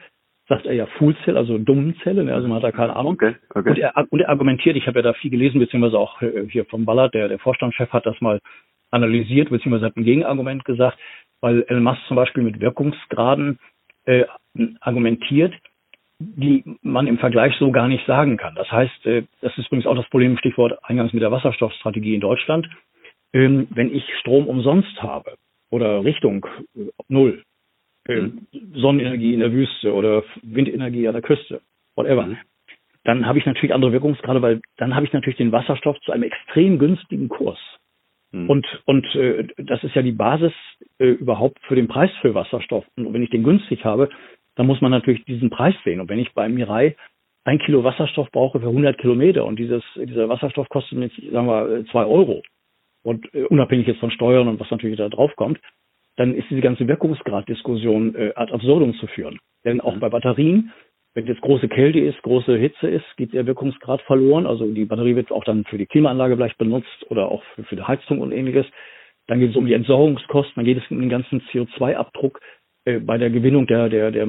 sagt er ja Full Cell, also dummen Zelle, ne? also man hat da keine Ahnung. Okay, okay. Und, er, und er argumentiert, ich habe ja da viel gelesen, beziehungsweise auch äh, hier vom Ballard, der, der Vorstandschef hat das mal analysiert, beziehungsweise hat ein Gegenargument gesagt, weil Elon Musk zum Beispiel mit Wirkungsgraden äh, argumentiert, die man im Vergleich so gar nicht sagen kann. Das heißt, äh, das ist übrigens auch das Problem, Stichwort eingangs mit der Wasserstoffstrategie in Deutschland. Ähm, wenn ich Strom umsonst habe oder Richtung äh, Null. Sonnenenergie in der Wüste oder Windenergie an der Küste, whatever. Mhm. Dann habe ich natürlich andere Wirkungsgrade, weil dann habe ich natürlich den Wasserstoff zu einem extrem günstigen Kurs. Mhm. Und, und äh, das ist ja die Basis äh, überhaupt für den Preis für Wasserstoff. Und wenn ich den günstig habe, dann muss man natürlich diesen Preis sehen. Und wenn ich bei Mirai ein Kilo Wasserstoff brauche für 100 Kilometer und dieses, dieser Wasserstoff kostet jetzt, sagen wir, zwei Euro und äh, unabhängig jetzt von Steuern und was natürlich da drauf kommt, dann ist diese ganze Wirkungsgraddiskussion äh, ad absurdum zu führen. Denn auch bei Batterien, wenn jetzt große Kälte ist, große Hitze ist, geht der Wirkungsgrad verloren. Also die Batterie wird auch dann für die Klimaanlage vielleicht benutzt oder auch für, für die Heizung und ähnliches. Dann geht es um die Entsorgungskosten, dann geht es um den ganzen CO2-Abdruck äh, bei der Gewinnung der, der, der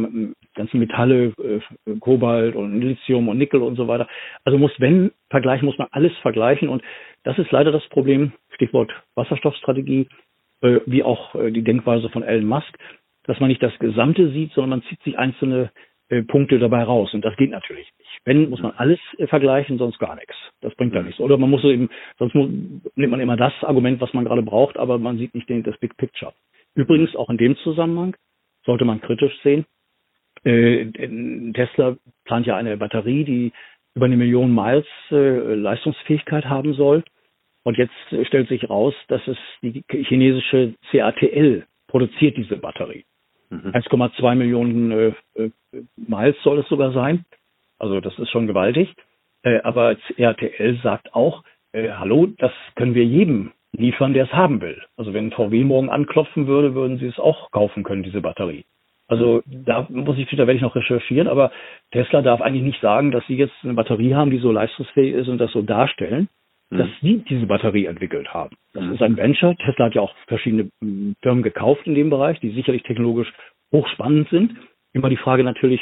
ganzen Metalle, äh, Kobalt und Lithium und Nickel und so weiter. Also muss, wenn vergleichen, muss man alles vergleichen. Und das ist leider das Problem, Stichwort Wasserstoffstrategie. Äh, wie auch äh, die Denkweise von Elon Musk, dass man nicht das Gesamte sieht, sondern man zieht sich einzelne äh, Punkte dabei raus. Und das geht natürlich nicht. Wenn, muss man alles vergleichen, sonst gar nichts. Das bringt ja nichts. Oder man muss eben, sonst muss, nimmt man immer das Argument, was man gerade braucht, aber man sieht nicht den, das Big Picture. Übrigens, auch in dem Zusammenhang sollte man kritisch sehen. Äh, Tesla plant ja eine Batterie, die über eine Million Miles äh, Leistungsfähigkeit haben soll. Und jetzt stellt sich raus, dass es die chinesische CATL produziert diese Batterie. Mhm. 1,2 Millionen äh, äh, Miles soll es sogar sein. Also das ist schon gewaltig. Äh, aber CATL sagt auch, äh, hallo, das können wir jedem liefern, der es haben will. Also wenn VW morgen anklopfen würde, würden sie es auch kaufen können, diese Batterie. Also da muss ich, da werde ich noch recherchieren, aber Tesla darf eigentlich nicht sagen, dass sie jetzt eine Batterie haben, die so leistungsfähig ist und das so darstellen. Dass sie diese Batterie entwickelt haben. Das mhm. ist ein Venture. Tesla hat ja auch verschiedene hm, Firmen gekauft in dem Bereich, die sicherlich technologisch hochspannend sind. Immer die Frage natürlich,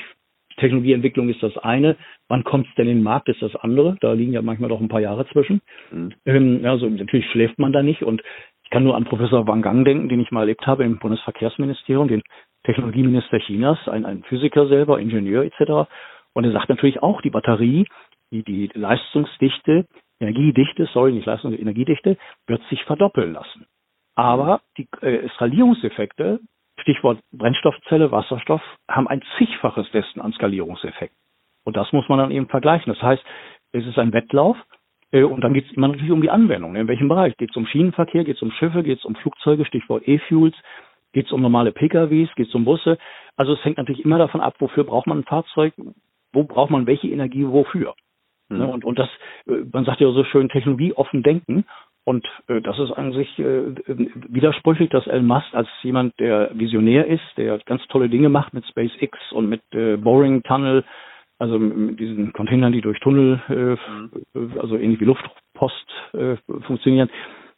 Technologieentwicklung ist das eine, wann kommt es denn in den Markt, ist das andere. Da liegen ja manchmal doch ein paar Jahre zwischen. Mhm. Also natürlich schläft man da nicht und ich kann nur an Professor Wang Gang denken, den ich mal erlebt habe im Bundesverkehrsministerium, den Technologieminister Chinas, ein, ein Physiker selber, Ingenieur etc. Und er sagt natürlich auch, die Batterie, die, die Leistungsdichte, Energiedichte, sorry, nicht Leistung, Energiedichte, wird sich verdoppeln lassen. Aber die äh, Skalierungseffekte, Stichwort Brennstoffzelle, Wasserstoff, haben ein zigfaches dessen an Skalierungseffekt. Und das muss man dann eben vergleichen. Das heißt, es ist ein Wettlauf, äh, und dann geht es immer natürlich um die Anwendung. In welchem Bereich? Geht es um Schienenverkehr, geht es um Schiffe, geht es um Flugzeuge, Stichwort E-Fuels, Geht es um normale PKWs? Geht es um Busse? Also es hängt natürlich immer davon ab, wofür braucht man ein Fahrzeug? Wo braucht man welche Energie wofür? Mhm. Und, und das, äh, man sagt ja so schön, Technologie offen denken. Und äh, das ist an sich äh, widersprüchlich, dass Elon Musk als jemand, der Visionär ist, der ganz tolle Dinge macht mit SpaceX und mit äh, Boring Tunnel, also mit diesen Containern, die durch Tunnel, äh, mhm. also ähnlich wie Luftpost äh, funktionieren,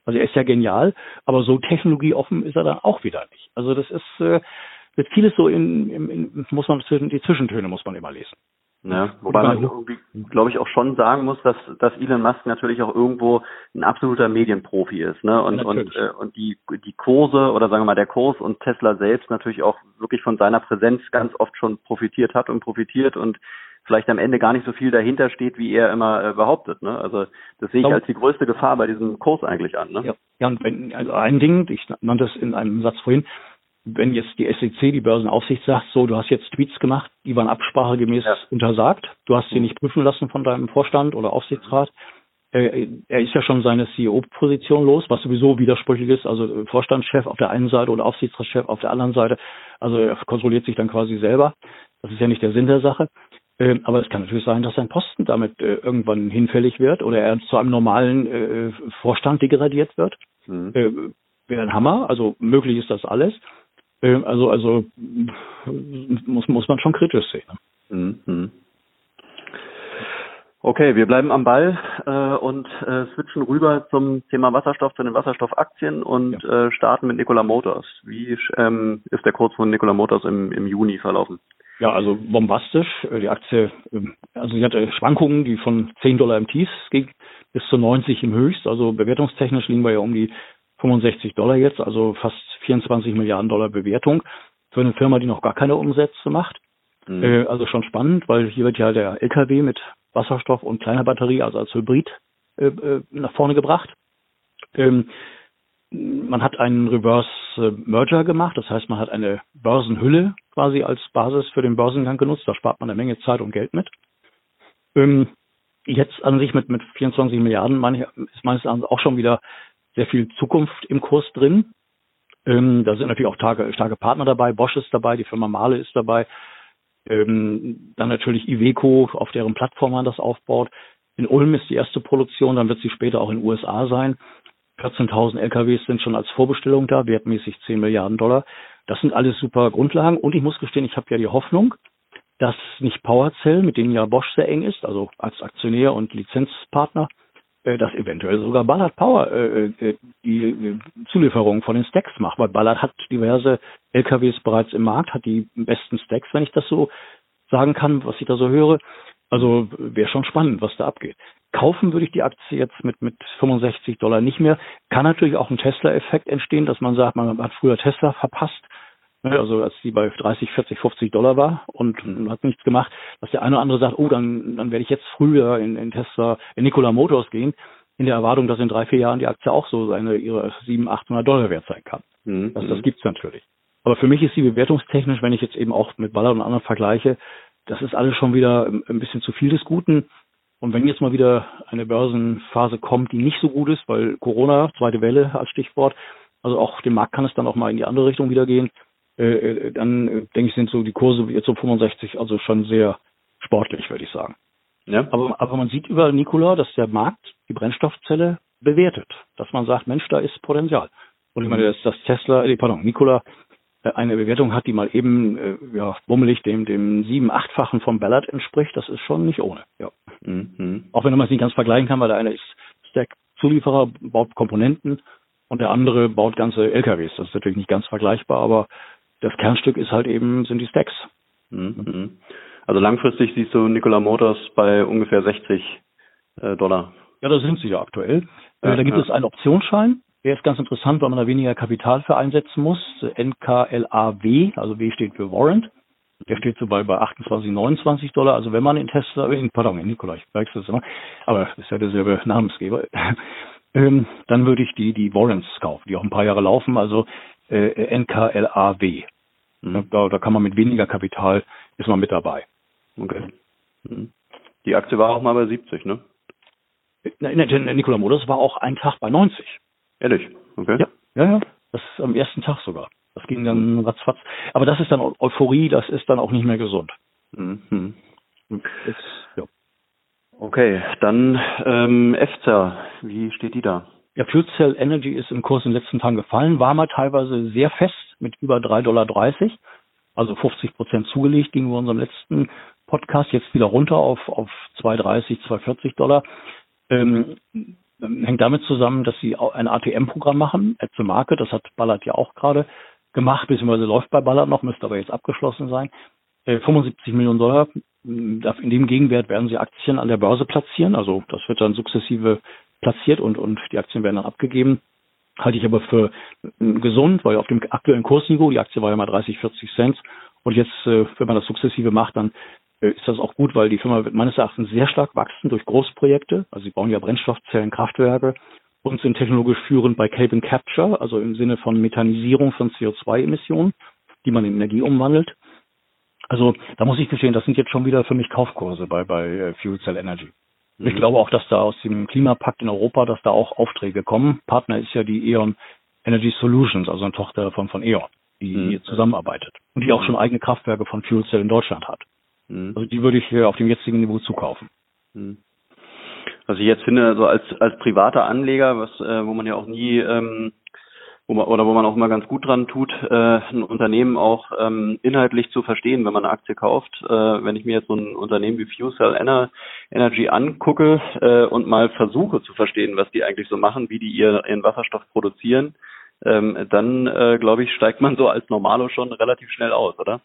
also er ist ja genial, aber so technologieoffen ist er dann auch wieder nicht. Also das ist äh, wird vieles so in, in, in muss man die Zwischentöne muss man immer lesen. Ja, wobei man irgendwie, glaube ich, auch schon sagen muss, dass, dass Elon Musk natürlich auch irgendwo ein absoluter Medienprofi ist, ne? Und, und, äh, und die, die Kurse oder sagen wir mal der Kurs und Tesla selbst natürlich auch wirklich von seiner Präsenz ganz oft schon profitiert hat und profitiert und vielleicht am Ende gar nicht so viel dahinter steht, wie er immer äh, behauptet. Ne? Also das sehe ich als die größte Gefahr bei diesem Kurs eigentlich an. Ne? Ja, ja und wenn, also ein Ding, ich nannte es in einem Satz vorhin, wenn jetzt die SEC, die Börsenaufsicht, sagt, so, du hast jetzt Tweets gemacht, die waren absprachegemäß ja. untersagt, du hast sie mhm. nicht prüfen lassen von deinem Vorstand oder Aufsichtsrat, äh, er ist ja schon seine CEO-Position los, was sowieso widersprüchlich ist. Also Vorstandschef auf der einen Seite oder Aufsichtsratschef auf der anderen Seite. Also er kontrolliert sich dann quasi selber. Das ist ja nicht der Sinn der Sache. Ähm, aber es kann natürlich sein, dass sein Posten damit äh, irgendwann hinfällig wird oder er zu einem normalen äh, Vorstand degradiert wird. Mhm. Wäre ein Hammer. Also möglich ist das alles. Äh, also also muss muss man schon kritisch sehen. Ne? Mhm. Okay, wir bleiben am Ball äh, und äh, switchen rüber zum Thema Wasserstoff, zu den Wasserstoffaktien und ja. äh, starten mit Nikola Motors. Wie ähm, ist der Kurs von Nikola Motors im, im Juni verlaufen? Ja, also bombastisch. Äh, die Aktie, ähm, also sie hatte Schwankungen, die von 10 Dollar im Tief ging bis zu 90 im Höchst. Also bewertungstechnisch liegen wir ja um die 65 Dollar jetzt, also fast 24 Milliarden Dollar Bewertung für eine Firma, die noch gar keine Umsätze macht. Mhm. Äh, also schon spannend, weil hier wird ja der LKW mit Wasserstoff und kleiner Batterie, also als Hybrid, äh, nach vorne gebracht. Ähm, man hat einen Reverse Merger gemacht, das heißt, man hat eine Börsenhülle quasi als Basis für den Börsengang genutzt, da spart man eine Menge Zeit und Geld mit. Ähm, jetzt an sich mit, mit 24 Milliarden meine ich, ist meines Erachtens auch schon wieder sehr viel Zukunft im Kurs drin. Ähm, da sind natürlich auch starke, starke Partner dabei, Bosch ist dabei, die Firma Mahle ist dabei, ähm, dann natürlich Iveco, auf deren Plattform man das aufbaut. In Ulm ist die erste Produktion, dann wird sie später auch in den USA sein. 14.000 LKWs sind schon als Vorbestellung da, wertmäßig 10 Milliarden Dollar. Das sind alles super Grundlagen. Und ich muss gestehen, ich habe ja die Hoffnung, dass nicht PowerCell, mit denen ja Bosch sehr eng ist, also als Aktionär und Lizenzpartner, dass eventuell sogar Ballard Power äh, äh, die äh, Zulieferung von den Stacks macht, weil Ballard hat diverse LKWs bereits im Markt, hat die besten Stacks, wenn ich das so sagen kann, was ich da so höre. Also wäre schon spannend, was da abgeht. Kaufen würde ich die Aktie jetzt mit, mit 65 Dollar nicht mehr. Kann natürlich auch ein Tesla-Effekt entstehen, dass man sagt, man hat früher Tesla verpasst. Ne, also als die bei 30, 40, 50 Dollar war und hat nichts gemacht, dass der eine oder andere sagt, oh, dann, dann werde ich jetzt früher in, in Tesla, in Nikola Motors gehen, in der Erwartung, dass in drei, vier Jahren die Aktie auch so seine ihre 700, 800 Dollar wert sein kann. Mhm. Das, das mhm. gibt's natürlich. Aber für mich ist die bewertungstechnisch, wenn ich jetzt eben auch mit Ballard und anderen vergleiche, das ist alles schon wieder ein bisschen zu viel des Guten. Und wenn jetzt mal wieder eine Börsenphase kommt, die nicht so gut ist, weil Corona, zweite Welle als Stichwort, also auch dem Markt kann es dann auch mal in die andere Richtung wieder gehen, äh, äh dann äh, denke ich, sind so die Kurse jetzt um 65 also schon sehr sportlich, würde ich sagen. Ja. Aber, aber man sieht über Nikola, dass der Markt die Brennstoffzelle bewertet, dass man sagt, Mensch, da ist Potenzial. Und ich meine, dass, dass Tesla, äh, pardon, Nikola eine Bewertung hat, die mal eben äh, ja, bummelig dem, dem sieben-, achtfachen vom Ballard entspricht, das ist schon nicht ohne. Ja. Mhm. Auch wenn man es nicht ganz vergleichen kann, weil der eine ist Stack-Zulieferer, baut Komponenten und der andere baut ganze LKWs. Das ist natürlich nicht ganz vergleichbar, aber das Kernstück ist halt eben, sind die Stacks. Mhm. Also langfristig siehst du Nikola Motors bei ungefähr 60 äh, Dollar. Ja, da sind sie ja aktuell. Äh, ja, da gibt ja. es einen Optionsschein. Der ist ganz interessant, weil man da weniger Kapital für einsetzen muss. NKLAW, also W steht für Warrant. Der steht so bei, bei 28, 29 Dollar. Also wenn man in Tesla, in, pardon, in Nikola, ich wechsle es immer, aber das ist ja derselbe Namensgeber, ähm, dann würde ich die, die Warrants kaufen, die auch ein paar Jahre laufen, also äh, NKLAW. Mhm. Da, da kann man mit weniger Kapital, ist man mit dabei. Okay. Mhm. Die Aktie war auch mal bei 70, ne? Nikola Motors war auch ein Tag bei 90. Ehrlich? Okay. Ja, ja, ja. Das ist am ersten Tag sogar. Das ging dann mhm. ratzfatz. Aber das ist dann Euphorie, das ist dann auch nicht mehr gesund. Mhm. Ist, ja. Okay, dann ähm, EFZA, wie steht die da? Ja, Fuel Cell Energy ist im Kurs in den letzten Tagen gefallen, war mal teilweise sehr fest mit über 3,30 Dollar, also 50 Prozent zugelegt gegenüber unserem letzten Podcast, jetzt wieder runter auf, auf 2,30, 2,40 Dollar. Ähm, hängt damit zusammen, dass sie ein ATM-Programm machen, Add to Market, das hat Ballard ja auch gerade gemacht, beziehungsweise läuft bei Ballard noch, müsste aber jetzt abgeschlossen sein. 75 äh, Millionen Dollar. In dem Gegenwert werden sie Aktien an der Börse platzieren. Also das wird dann sukzessive platziert und, und die Aktien werden dann abgegeben. Halte ich aber für äh, gesund, weil auf dem aktuellen Kursniveau, die Aktie war ja mal 30, 40 Cent. Und jetzt, äh, wenn man das sukzessive macht, dann ist das auch gut, weil die Firma wird meines Erachtens sehr stark wachsen durch Großprojekte. Also sie bauen ja Brennstoffzellen, Kraftwerke und sind technologisch führend bei Carbon Capture, also im Sinne von Methanisierung von CO2-Emissionen, die man in Energie umwandelt. Also da muss ich gestehen, das sind jetzt schon wieder für mich Kaufkurse bei, bei äh, Fuel Cell Energy. Mhm. Ich glaube auch, dass da aus dem Klimapakt in Europa, dass da auch Aufträge kommen. Partner ist ja die E.ON Energy Solutions, also eine Tochter von, von E.ON, die mhm. hier zusammenarbeitet und die auch schon eigene Kraftwerke von Fuel Cell in Deutschland hat. Mhm. Also die würde ich auf dem jetzigen Niveau zukaufen. Mhm. Was ich jetzt finde, so als als privater Anleger, was äh, wo man ja auch nie ähm, wo man, oder wo man auch immer ganz gut dran tut, äh, ein Unternehmen auch ähm, inhaltlich zu verstehen, wenn man eine Aktie kauft. Äh, wenn ich mir jetzt so ein Unternehmen wie Fuel Cell Energy angucke äh, und mal versuche zu verstehen, was die eigentlich so machen, wie die ihr, ihren Wasserstoff produzieren, ähm, dann äh, glaube ich, steigt man so als Normalo schon relativ schnell aus, oder?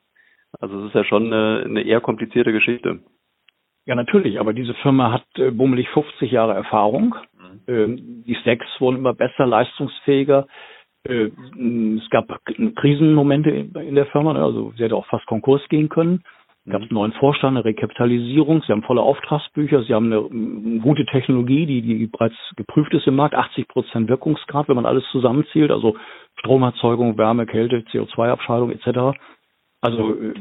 Also es ist ja schon eine, eine eher komplizierte Geschichte. Ja, natürlich, aber diese Firma hat äh, bummelig 50 Jahre Erfahrung. Mhm. Ähm, die Stacks wurden immer besser, leistungsfähiger. Äh, es gab Krisenmomente in der Firma, ne? also sie hätte auch fast Konkurs gehen können. Es gab einen neuen Vorstand, eine Rekapitalisierung, sie haben volle Auftragsbücher, sie haben eine, eine gute Technologie, die, die bereits geprüft ist im Markt, 80 Prozent Wirkungsgrad, wenn man alles zusammenzählt, also Stromerzeugung, Wärme, Kälte, CO2-Abscheidung etc. Also äh,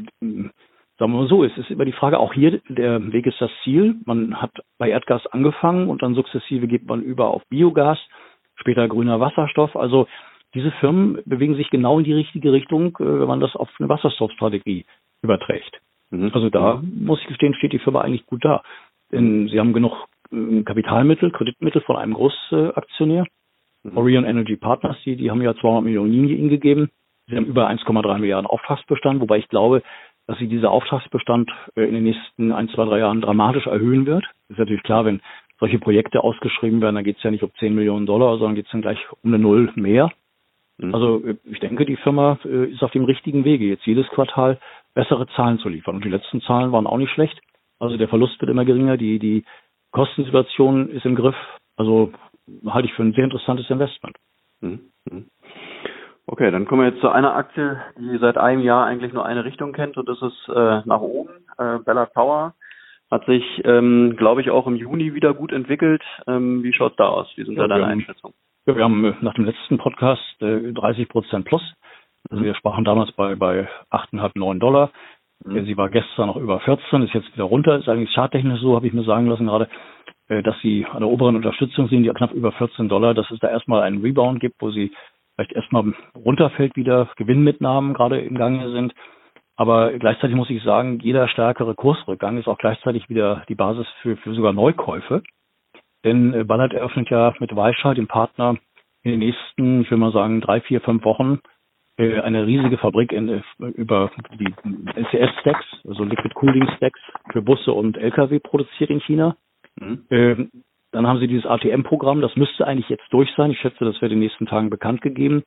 sagen wir mal so, es ist immer die Frage, auch hier, der Weg ist das Ziel. Man hat bei Erdgas angefangen und dann sukzessive geht man über auf Biogas, später grüner Wasserstoff. Also diese Firmen bewegen sich genau in die richtige Richtung, äh, wenn man das auf eine Wasserstoffstrategie überträgt. Mhm. Also da muss ich gestehen, steht die Firma eigentlich gut da. Denn sie haben genug äh, Kapitalmittel, Kreditmittel von einem Großaktionär. Mhm. Orion Energy Partners, die, die haben ja 200 Millionen Linie ihnen gegeben. Sie haben über 1,3 Milliarden Auftragsbestand, wobei ich glaube, dass sie dieser Auftragsbestand äh, in den nächsten ein, zwei, drei Jahren dramatisch erhöhen wird. Das ist natürlich klar, wenn solche Projekte ausgeschrieben werden, dann geht es ja nicht um 10 Millionen Dollar, sondern geht es dann gleich um eine Null mehr. Mhm. Also äh, ich denke, die Firma äh, ist auf dem richtigen Wege, jetzt jedes Quartal bessere Zahlen zu liefern. Und die letzten Zahlen waren auch nicht schlecht. Also der Verlust wird immer geringer, die, die Kostensituation ist im Griff. Also halte ich für ein sehr interessantes Investment. Mhm. mhm. Okay, dann kommen wir jetzt zu einer Aktie, die seit einem Jahr eigentlich nur eine Richtung kennt und das ist äh, nach oben. Äh, Bella Power hat sich, ähm, glaube ich, auch im Juni wieder gut entwickelt. Ähm, wie schaut's da aus? Wie sind ja, da deine Einschätzungen? Ja, wir haben äh, nach dem letzten Podcast äh, 30 Prozent plus. Also mhm. wir sprachen damals bei, bei 8,5, 9 Dollar. Mhm. Sie war gestern noch über 14, ist jetzt wieder runter. Ist eigentlich charttechnisch so, habe ich mir sagen lassen gerade, äh, dass sie an der oberen Unterstützung sind, die knapp über 14 Dollar, dass es da erstmal einen Rebound gibt, wo sie vielleicht erstmal runterfällt, wieder Gewinnmitnahmen gerade im Gange sind. Aber gleichzeitig muss ich sagen, jeder stärkere Kursrückgang ist auch gleichzeitig wieder die Basis für, für sogar Neukäufe. Denn äh, Ballard eröffnet ja mit Weischer, dem Partner, in den nächsten, ich will mal sagen, drei, vier, fünf Wochen äh, eine riesige Fabrik in, äh, über die LCS-Stacks, also Liquid Cooling Stacks für Busse und Lkw produziert in China. Mhm. Ähm, dann haben sie dieses ATM-Programm, das müsste eigentlich jetzt durch sein. Ich schätze, das wird in den nächsten Tagen bekannt gegeben.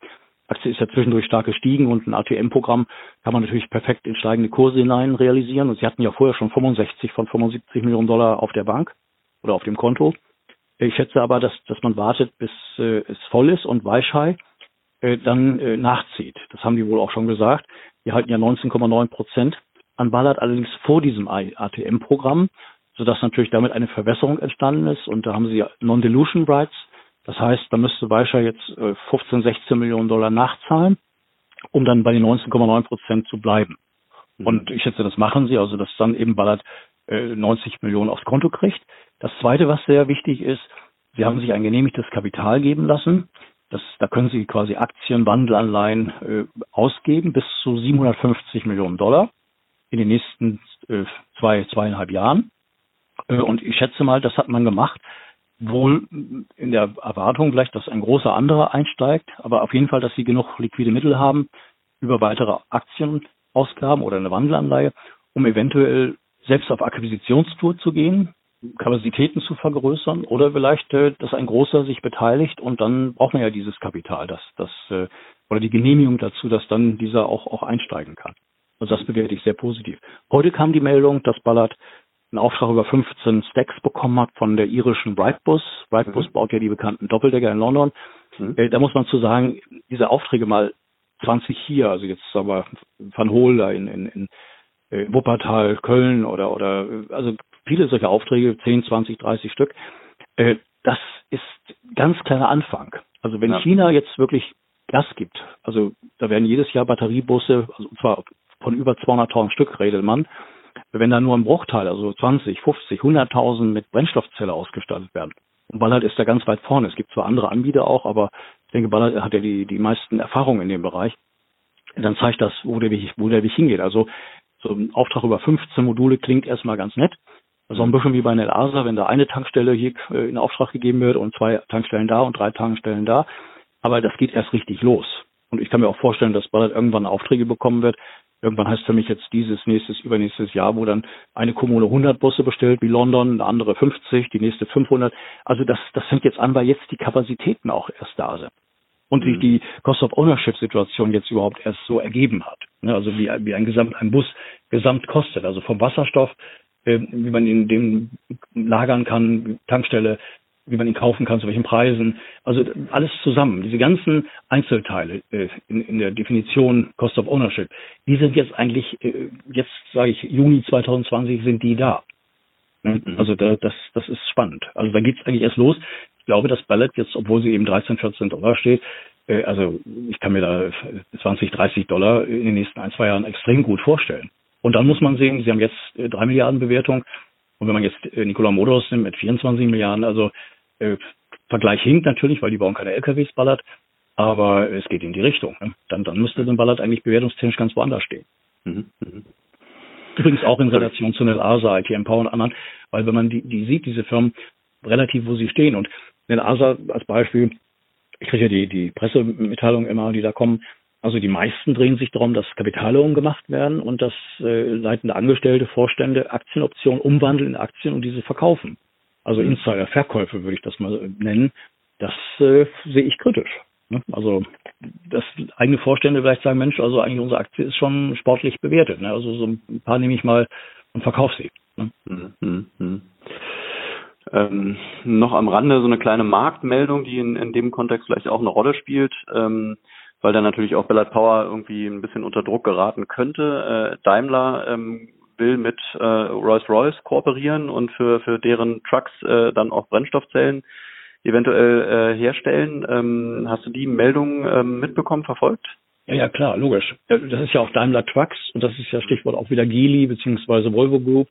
Aktie ist ja zwischendurch stark gestiegen und ein ATM-Programm kann man natürlich perfekt in steigende Kurse hinein realisieren. Und sie hatten ja vorher schon 65 von 75 Millionen Dollar auf der Bank oder auf dem Konto. Ich schätze aber, dass, dass man wartet, bis äh, es voll ist und Weichai äh, dann äh, nachzieht. Das haben die wohl auch schon gesagt. Die halten ja 19,9 Prozent an Ballard, allerdings vor diesem ATM-Programm, sodass natürlich damit eine Verwässerung entstanden ist. Und da haben sie Non-Dilution Rights. Das heißt, da müsste Weichai jetzt äh, 15, 16 Millionen Dollar nachzahlen, um dann bei den 19,9 Prozent zu bleiben. Mhm. Und ich schätze, das machen sie, also dass dann eben Ballard äh, 90 Millionen aufs Konto kriegt. Das Zweite, was sehr wichtig ist, Sie haben sich ein genehmigtes Kapital geben lassen. Das, da können Sie quasi Aktien, Wandelanleihen äh, ausgeben bis zu 750 Millionen Dollar in den nächsten äh, zwei, zweieinhalb Jahren. Äh, und ich schätze mal, das hat man gemacht, wohl in der Erwartung vielleicht, dass ein großer anderer einsteigt, aber auf jeden Fall, dass Sie genug liquide Mittel haben über weitere Aktienausgaben oder eine Wandelanleihe, um eventuell selbst auf Akquisitionstour zu gehen, Kapazitäten zu vergrößern oder vielleicht, äh, dass ein großer sich beteiligt und dann braucht man ja dieses Kapital, das, das äh, oder die Genehmigung dazu, dass dann dieser auch, auch einsteigen kann. Also das bewerte ich sehr positiv. Heute kam die Meldung, dass Ballard einen Auftrag über 15 Stacks bekommen hat von der irischen Brightbus. Brightbus mhm. baut ja die bekannten Doppeldecker in London. Mhm. Äh, da muss man zu sagen, diese Aufträge mal 20 hier, also jetzt sagen wir Van Hool da in, in, in Wuppertal, Köln oder, oder also viele solche Aufträge, 10, 20, 30 Stück. Äh, das ist ganz kleiner Anfang. Also wenn ja. China jetzt wirklich Gas gibt, also da werden jedes Jahr Batteriebusse, also zwar von über 200.000 Stück redet man, wenn da nur ein Bruchteil, also 20, 50, 100.000 mit Brennstoffzelle ausgestattet werden. Und Ballard ist da ganz weit vorne. Es gibt zwar andere Anbieter auch, aber ich denke, Ballard hat ja die, die meisten Erfahrungen in dem Bereich. Dann zeigt das, wo der Weg, wo der Weg hingeht. Also so ein Auftrag über 15 Module klingt erstmal ganz nett. Also ein bisschen wie bei NetAsa, wenn da eine Tankstelle hier äh, in Auftrag gegeben wird und zwei Tankstellen da und drei Tankstellen da. Aber das geht erst richtig los. Und ich kann mir auch vorstellen, dass Ballard irgendwann Aufträge bekommen wird. Irgendwann heißt für mich jetzt dieses, nächstes, übernächstes Jahr, wo dann eine Kommune 100 Busse bestellt, wie London, eine andere 50, die nächste 500. Also das, das fängt jetzt an, weil jetzt die Kapazitäten auch erst da sind. Und sich mhm. die Cost of Ownership Situation jetzt überhaupt erst so ergeben hat. Ne, also wie, wie ein Gesamt, ein Bus gesamt kostet. Also vom Wasserstoff wie man ihn den lagern kann, Tankstelle, wie man ihn kaufen kann, zu welchen Preisen. Also alles zusammen. Diese ganzen Einzelteile äh, in, in, der Definition Cost of Ownership, die sind jetzt eigentlich, äh, jetzt sage ich, Juni 2020 sind die da. Ne? Mhm. Also da, das, das ist spannend. Also da geht es eigentlich erst los. Ich glaube, dass Ballett jetzt, obwohl sie eben 13, 14 Dollar steht, äh, also ich kann mir da 20, 30 Dollar in den nächsten ein, zwei Jahren extrem gut vorstellen. Und dann muss man sehen, sie haben jetzt äh, drei Milliarden Bewertung. Und wenn man jetzt äh, Nikola Motors nimmt mit 24 Milliarden, also äh, Vergleich hinkt natürlich, weil die bauen keine LKWs ballert, aber es geht in die Richtung. Ne? Dann, dann müsste so ein Ballard eigentlich bewertungstechnisch ganz woanders stehen. Mhm. Mhm. Übrigens auch in Relation zu NetAsa, ITM Power und anderen, weil wenn man die, die sieht, diese Firmen relativ, wo sie stehen und NetAsa als Beispiel, ich kriege ja die, die Pressemitteilungen immer, die da kommen, also die meisten drehen sich darum, dass Kapitalerhöhungen gemacht werden und dass äh, leitende Angestellte, Vorstände Aktienoptionen umwandeln in Aktien und diese verkaufen. Also mhm. Insider-Verkäufe würde ich das mal nennen. Das äh, sehe ich kritisch. Ne? Also dass eigene Vorstände vielleicht sagen, Mensch, also eigentlich unsere Aktie ist schon sportlich bewertet. Ne? Also so ein paar nehme ich mal und verkaufe sie. Ne? Mhm. Mhm. mhm. Ähm, noch am Rande so eine kleine Marktmeldung, die in, in dem Kontext vielleicht auch eine Rolle spielt. Ähm, weil dann natürlich auch Ballard Power irgendwie ein bisschen unter Druck geraten könnte. Äh, Daimler ähm, will mit äh, Rolls-Royce kooperieren und für, für deren Trucks äh, dann auch Brennstoffzellen eventuell äh, herstellen. Ähm, hast du die Meldung ähm, mitbekommen, verfolgt? Ja, ja, klar, logisch. Das ist ja auch Daimler Trucks und das ist ja Stichwort auch wieder Geely beziehungsweise Volvo Group.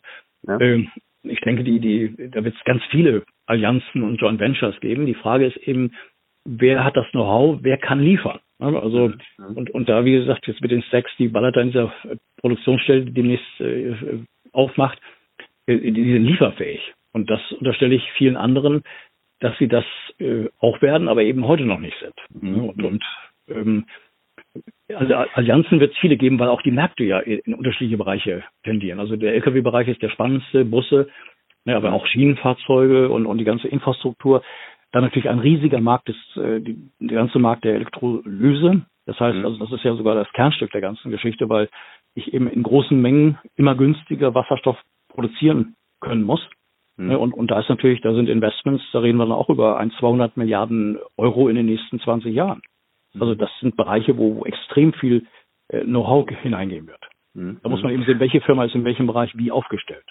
Ja. Ähm, ich denke, die, die, da wird es ganz viele Allianzen und Joint Ventures geben. Die Frage ist eben, wer hat das Know-how, wer kann liefern? Also und, und da, wie gesagt, jetzt mit den Stacks, die Ballard in dieser Produktionsstelle demnächst äh, aufmacht, äh, die sind lieferfähig. Und das unterstelle ich vielen anderen, dass sie das äh, auch werden, aber eben heute noch nicht sind. Mhm. Und, und ähm, also Allianzen wird es viele geben, weil auch die Märkte ja in unterschiedliche Bereiche tendieren. Also der Lkw-Bereich ist der spannendste, Busse, ne, aber auch Schienenfahrzeuge und, und die ganze Infrastruktur. Dann natürlich ein riesiger Markt ist äh, die, der ganze Markt der Elektrolyse. Das heißt, mhm. also das ist ja sogar das Kernstück der ganzen Geschichte, weil ich eben in großen Mengen immer günstiger Wasserstoff produzieren können muss. Mhm. Und, und da ist natürlich, da sind Investments, da reden wir dann auch über ein 200 Milliarden Euro in den nächsten 20 Jahren. Mhm. Also das sind Bereiche, wo, wo extrem viel äh, Know-how hineingehen wird. Mhm. Da muss man eben sehen, welche Firma ist in welchem Bereich wie aufgestellt.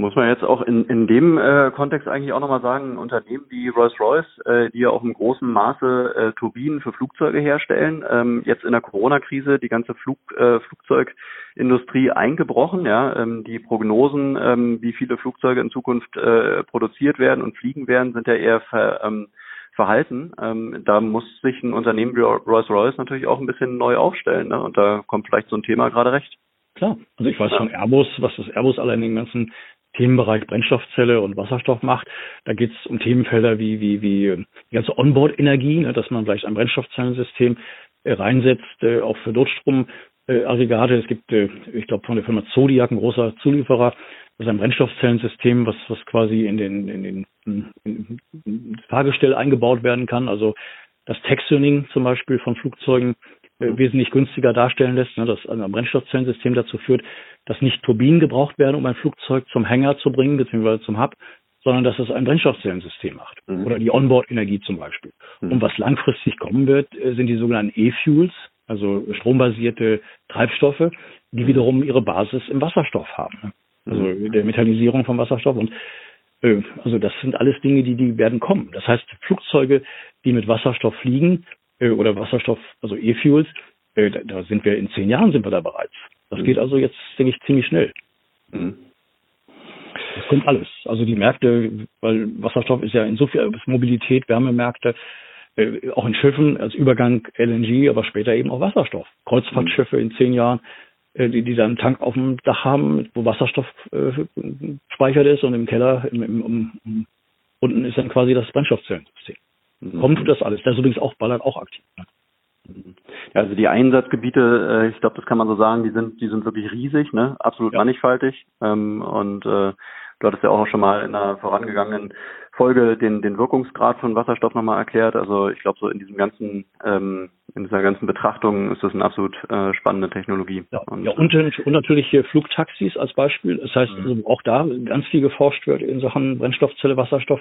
Muss man jetzt auch in, in dem äh, Kontext eigentlich auch nochmal sagen, Unternehmen wie Rolls-Royce, äh, die ja auch im großen Maße äh, Turbinen für Flugzeuge herstellen, ähm, jetzt in der Corona-Krise die ganze Flug, äh, Flugzeugindustrie eingebrochen. Ja, ähm, Die Prognosen, ähm, wie viele Flugzeuge in Zukunft äh, produziert werden und fliegen werden, sind ja eher ver, ähm, verhalten. Ähm, da muss sich ein Unternehmen wie Rolls-Royce natürlich auch ein bisschen neu aufstellen. Ne? Und da kommt vielleicht so ein Thema gerade recht. Klar, also ich weiß von Airbus, was das Airbus allein den ganzen Themenbereich Brennstoffzelle und Wasserstoff macht. Da geht es um Themenfelder wie, wie, wie die ganze Onboard-Energie, ne, dass man vielleicht ein Brennstoffzellensystem äh, reinsetzt, äh, auch für Notstromaggregate. Äh, es gibt, äh, ich glaube, von der Firma Zodiac, ein großer Zulieferer, das ist ein Brennstoffzellensystem, was, was quasi in den, in den in, in, Fahrgestell eingebaut werden kann. Also das Textuning zum Beispiel von Flugzeugen wesentlich günstiger darstellen lässt, ne, dass ein Brennstoffzellensystem dazu führt, dass nicht Turbinen gebraucht werden, um ein Flugzeug zum Hänger zu bringen, beziehungsweise zum Hub, sondern dass es ein Brennstoffzellensystem macht. Mhm. Oder die Onboard-Energie zum Beispiel. Mhm. Und was langfristig kommen wird, äh, sind die sogenannten E-Fuels, also strombasierte Treibstoffe, die mhm. wiederum ihre Basis im Wasserstoff haben. Ne? Also mhm. der Metallisierung von Wasserstoff und äh, also das sind alles Dinge, die, die werden kommen. Das heißt, Flugzeuge, die mit Wasserstoff fliegen, äh, oder Wasserstoff, also E-Fuels, äh, da, da, sind wir in zehn Jahren sind wir da bereits. Das mhm. geht also jetzt, denke ich, ziemlich schnell. Mhm. Das kommt alles. Also die Märkte, weil Wasserstoff ist ja in so viel Mobilität, Wärmemärkte, äh, auch in Schiffen als Übergang LNG, aber später eben auch Wasserstoff. Kreuzfahrtschiffe mhm. in zehn Jahren, äh, die, die dann einen Tank auf dem Dach haben, wo Wasserstoff äh, ist und im Keller, im, im, im, unten ist dann quasi das Brennstoffzellensystem. Kommt tut das alles. Da ist übrigens auch Ballard auch aktiv. Ne? Ja, also die Einsatzgebiete, äh, ich glaube, das kann man so sagen, die sind, die sind wirklich riesig, ne? absolut ja. mannigfaltig. Ähm, und äh, du hattest ja auch schon mal in einer vorangegangenen Folge den, den Wirkungsgrad von Wasserstoff nochmal erklärt. Also ich glaube, so in diesem ganzen, ähm, in dieser ganzen Betrachtung ist das eine absolut äh, spannende Technologie. Ja, und, ja, und, und natürlich hier Flugtaxis als Beispiel. Das heißt, mhm. also auch da ganz viel geforscht wird in Sachen Brennstoffzelle, Wasserstoff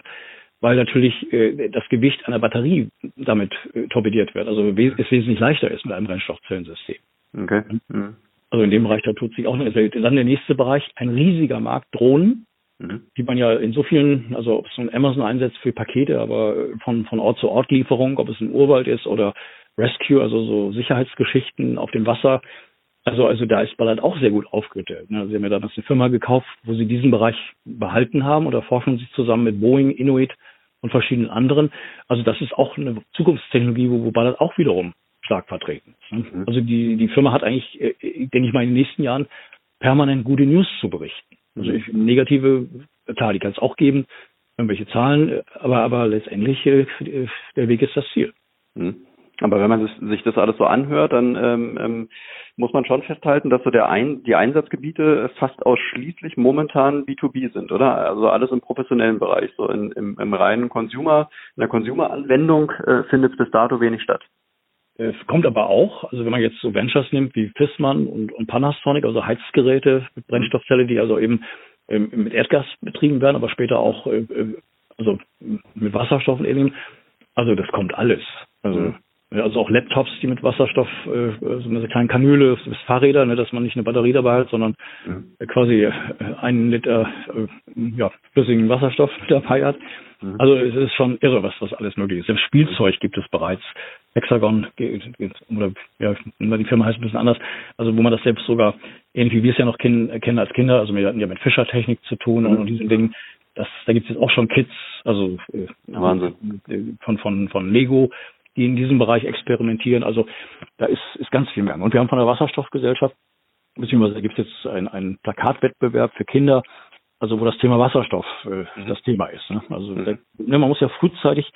weil natürlich äh, das Gewicht einer Batterie damit äh, torpediert wird. Also es wesentlich leichter ist mit einem Brennstoffzellensystem. Okay. Mhm. Also in dem Bereich, da tut sich auch noch. Dann der nächste Bereich, ein riesiger Markt, Drohnen, mhm. die man ja in so vielen, also ob es ein Amazon einsetzt für Pakete, aber von, von Ort zu Ort Lieferung, ob es ein Urwald ist oder Rescue, also so Sicherheitsgeschichten auf dem Wasser. Also, also da ist Ballard auch sehr gut aufgestellt. Ne? Sie haben ja damals eine Firma gekauft, wo sie diesen Bereich behalten haben oder forschen sie zusammen mit Boeing, Inuit und verschiedenen anderen. Also das ist auch eine Zukunftstechnologie, wo, wo Ballard auch wiederum stark vertreten ist. Ne? Mhm. Also die, die Firma hat eigentlich, äh, denke ich mal, in den nächsten Jahren permanent gute News zu berichten. Also ich, negative, klar, die kann es auch geben, irgendwelche Zahlen, aber, aber letztendlich äh, der Weg ist das Ziel. Mhm. Aber wenn man sich das alles so anhört, dann ähm, ähm, muss man schon festhalten, dass so der Ein die Einsatzgebiete fast ausschließlich momentan B2B sind, oder? Also alles im professionellen Bereich. So in, im, im reinen Consumer, in der Consumer-Anwendung äh, findet es bis dato wenig statt. Es kommt aber auch, also wenn man jetzt so Ventures nimmt wie Fissmann und, und Panasonic, also Heizgeräte mit Brennstoffzelle, die also eben ähm, mit Erdgas betrieben werden, aber später auch äh, äh also mit Wasserstoff und ähnlichem. Also das kommt alles. Also mhm. Also auch Laptops, die mit Wasserstoff, äh, so eine kleine Kanüle, Fahrräder, ne, dass man nicht eine Batterie dabei hat, sondern mhm. quasi äh, einen Liter äh, ja, flüssigen Wasserstoff dabei hat. Mhm. Also es ist schon irre, was das alles möglich ist. Selbst Spielzeug gibt es bereits. Hexagon oder ja, die Firma heißt ein bisschen anders. Also wo man das selbst sogar ähnlich wie wir es ja noch kennen, kennen als Kinder. Also wir hatten ja mit Fischertechnik zu tun mhm. und, und diesen Dingen. Das, da gibt es jetzt auch schon Kits, also äh, Wahnsinn. von von von Lego die in diesem Bereich experimentieren. Also da ist, ist ganz viel mehr. Und wir haben von der Wasserstoffgesellschaft, beziehungsweise gibt es jetzt einen, einen Plakatwettbewerb für Kinder, also wo das Thema Wasserstoff äh, mhm. das Thema ist. Ne? Also mhm. da, ne, man muss ja frühzeitig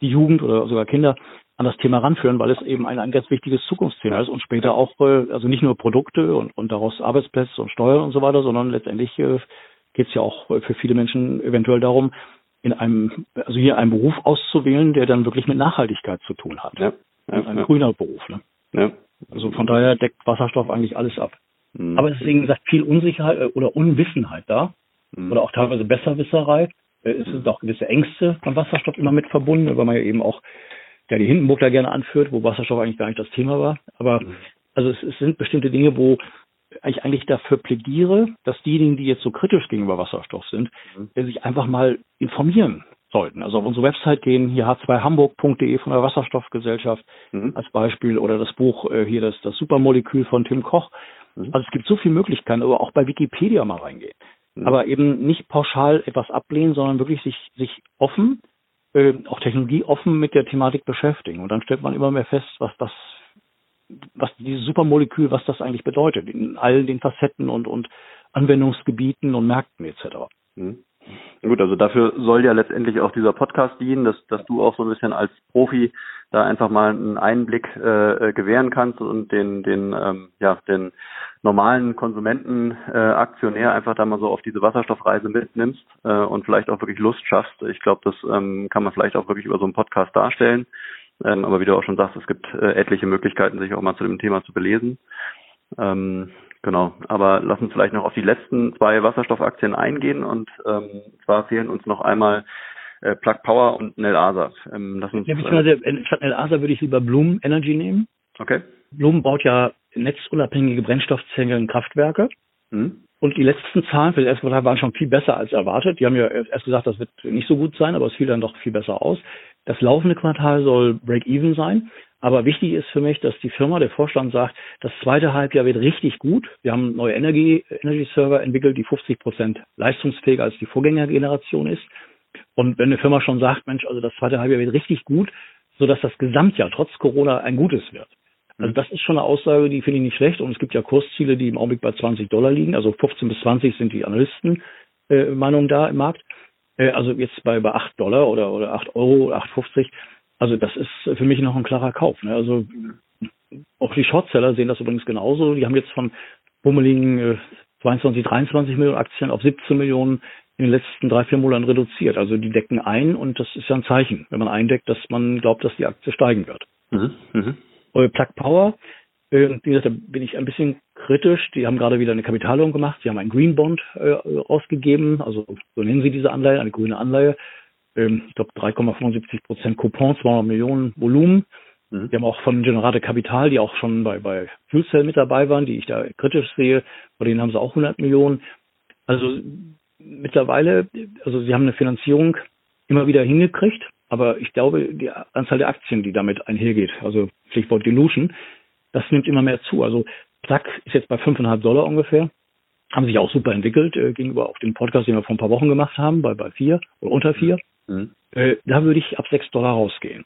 die Jugend oder sogar Kinder an das Thema ranführen, weil es eben ein, ein ganz wichtiges Zukunftsthema ist und später auch, äh, also nicht nur Produkte und, und daraus Arbeitsplätze und Steuern und so weiter, sondern letztendlich äh, geht es ja auch äh, für viele Menschen eventuell darum, in einem, also hier einen Beruf auszuwählen, der dann wirklich mit Nachhaltigkeit zu tun hat. Ja, ja ein ja. grüner Beruf. Ne? Ja. Also von daher deckt Wasserstoff eigentlich alles ab. Mhm. Aber deswegen gesagt viel Unsicherheit äh, oder Unwissenheit da mhm. oder auch teilweise Besserwisserei. Äh, es sind auch gewisse Ängste von Wasserstoff immer mit verbunden, weil man ja eben auch der die Hindenburg da gerne anführt, wo Wasserstoff eigentlich gar nicht das Thema war. Aber mhm. also es, es sind bestimmte Dinge, wo ich eigentlich dafür plädiere, dass diejenigen, die jetzt so kritisch gegenüber Wasserstoff sind, mhm. sich einfach mal informieren sollten. Also auf unsere Website gehen, hier h2hamburg.de von der Wasserstoffgesellschaft mhm. als Beispiel oder das Buch äh, hier das, das Supermolekül von Tim Koch. Mhm. Also es gibt so viele Möglichkeiten, aber auch bei Wikipedia mal reingehen. Mhm. Aber eben nicht pauschal etwas ablehnen, sondern wirklich sich, sich offen äh, auch technologieoffen mit der Thematik beschäftigen. Und dann stellt man immer mehr fest, was das, was dieses Supermolekül, was das eigentlich bedeutet, in all den Facetten und, und Anwendungsgebieten und Märkten etc. Mhm. Gut, also dafür soll ja letztendlich auch dieser Podcast dienen, dass, dass du auch so ein bisschen als Profi da einfach mal einen Einblick äh, äh gewähren kannst und den, den, ähm, ja, den normalen Konsumenten, äh, Aktionär einfach da mal so auf diese Wasserstoffreise mitnimmst äh, und vielleicht auch wirklich Lust schaffst. Ich glaube, das ähm, kann man vielleicht auch wirklich über so einen Podcast darstellen. Ähm, aber wie du auch schon sagst, es gibt äh, etliche Möglichkeiten, sich auch mal zu dem Thema zu belesen. Ähm, genau. Aber lass uns vielleicht noch auf die letzten zwei Wasserstoffaktien eingehen und ähm, zwar fehlen uns noch einmal äh, Plug Power und Nel Asa. Ähm, lass uns, ja, äh, statt Nel Asa würde ich lieber Bloom Energy nehmen. Okay. Bloom baut ja netzunabhängige Brennstoffzellenkraftwerke. Mhm. Und die letzten Zahlen für das erste Quartal waren schon viel besser als erwartet. Die haben ja erst gesagt, das wird nicht so gut sein, aber es fiel dann doch viel besser aus. Das laufende Quartal soll Break-Even sein. Aber wichtig ist für mich, dass die Firma, der Vorstand sagt, das zweite Halbjahr wird richtig gut. Wir haben neue Energie, Energy Server entwickelt, die 50 Prozent leistungsfähiger als die Vorgängergeneration ist. Und wenn eine Firma schon sagt, Mensch, also das zweite Halbjahr wird richtig gut, sodass das Gesamtjahr trotz Corona ein gutes wird, also das ist schon eine Aussage, die finde ich nicht schlecht. Und es gibt ja Kursziele, die im Augenblick bei 20 Dollar liegen. Also 15 bis 20 sind die Analysten äh, Meinung da im Markt. Äh, also jetzt bei, bei 8 Dollar oder, oder 8 Euro, 8,50. Also das ist für mich noch ein klarer Kauf. Ne? Also auch die Shortseller sehen das übrigens genauso. Die haben jetzt von bummeligen äh, 22, 23 Millionen Aktien auf 17 Millionen in den letzten drei, vier Monaten reduziert. Also die decken ein und das ist ja ein Zeichen, wenn man eindeckt, dass man glaubt, dass die Aktie steigen wird. Mhm, mh. Plug Power, wie gesagt, da bin ich ein bisschen kritisch. Die haben gerade wieder eine Kapitalierung gemacht. Sie haben einen Green Bond äh, rausgegeben, also so nennen sie diese Anleihe, eine grüne Anleihe. Ähm, ich glaube 3,75 Prozent Coupon, 200 Millionen Volumen. Mhm. Die haben auch von Generate Kapital, die auch schon bei, bei Fuel Cell mit dabei waren, die ich da kritisch sehe. Bei denen haben sie auch 100 Millionen. Also mittlerweile, also sie haben eine Finanzierung immer wieder hingekriegt. Aber ich glaube, die Anzahl der Aktien, die damit einhergeht, also Stichwort Dilution, das nimmt immer mehr zu. Also Plug ist jetzt bei 5,5 Dollar ungefähr. Haben sich auch super entwickelt äh, gegenüber auch dem Podcast, den wir vor ein paar Wochen gemacht haben, bei, bei vier oder unter vier. Mhm. Äh, da würde ich ab 6 Dollar rausgehen.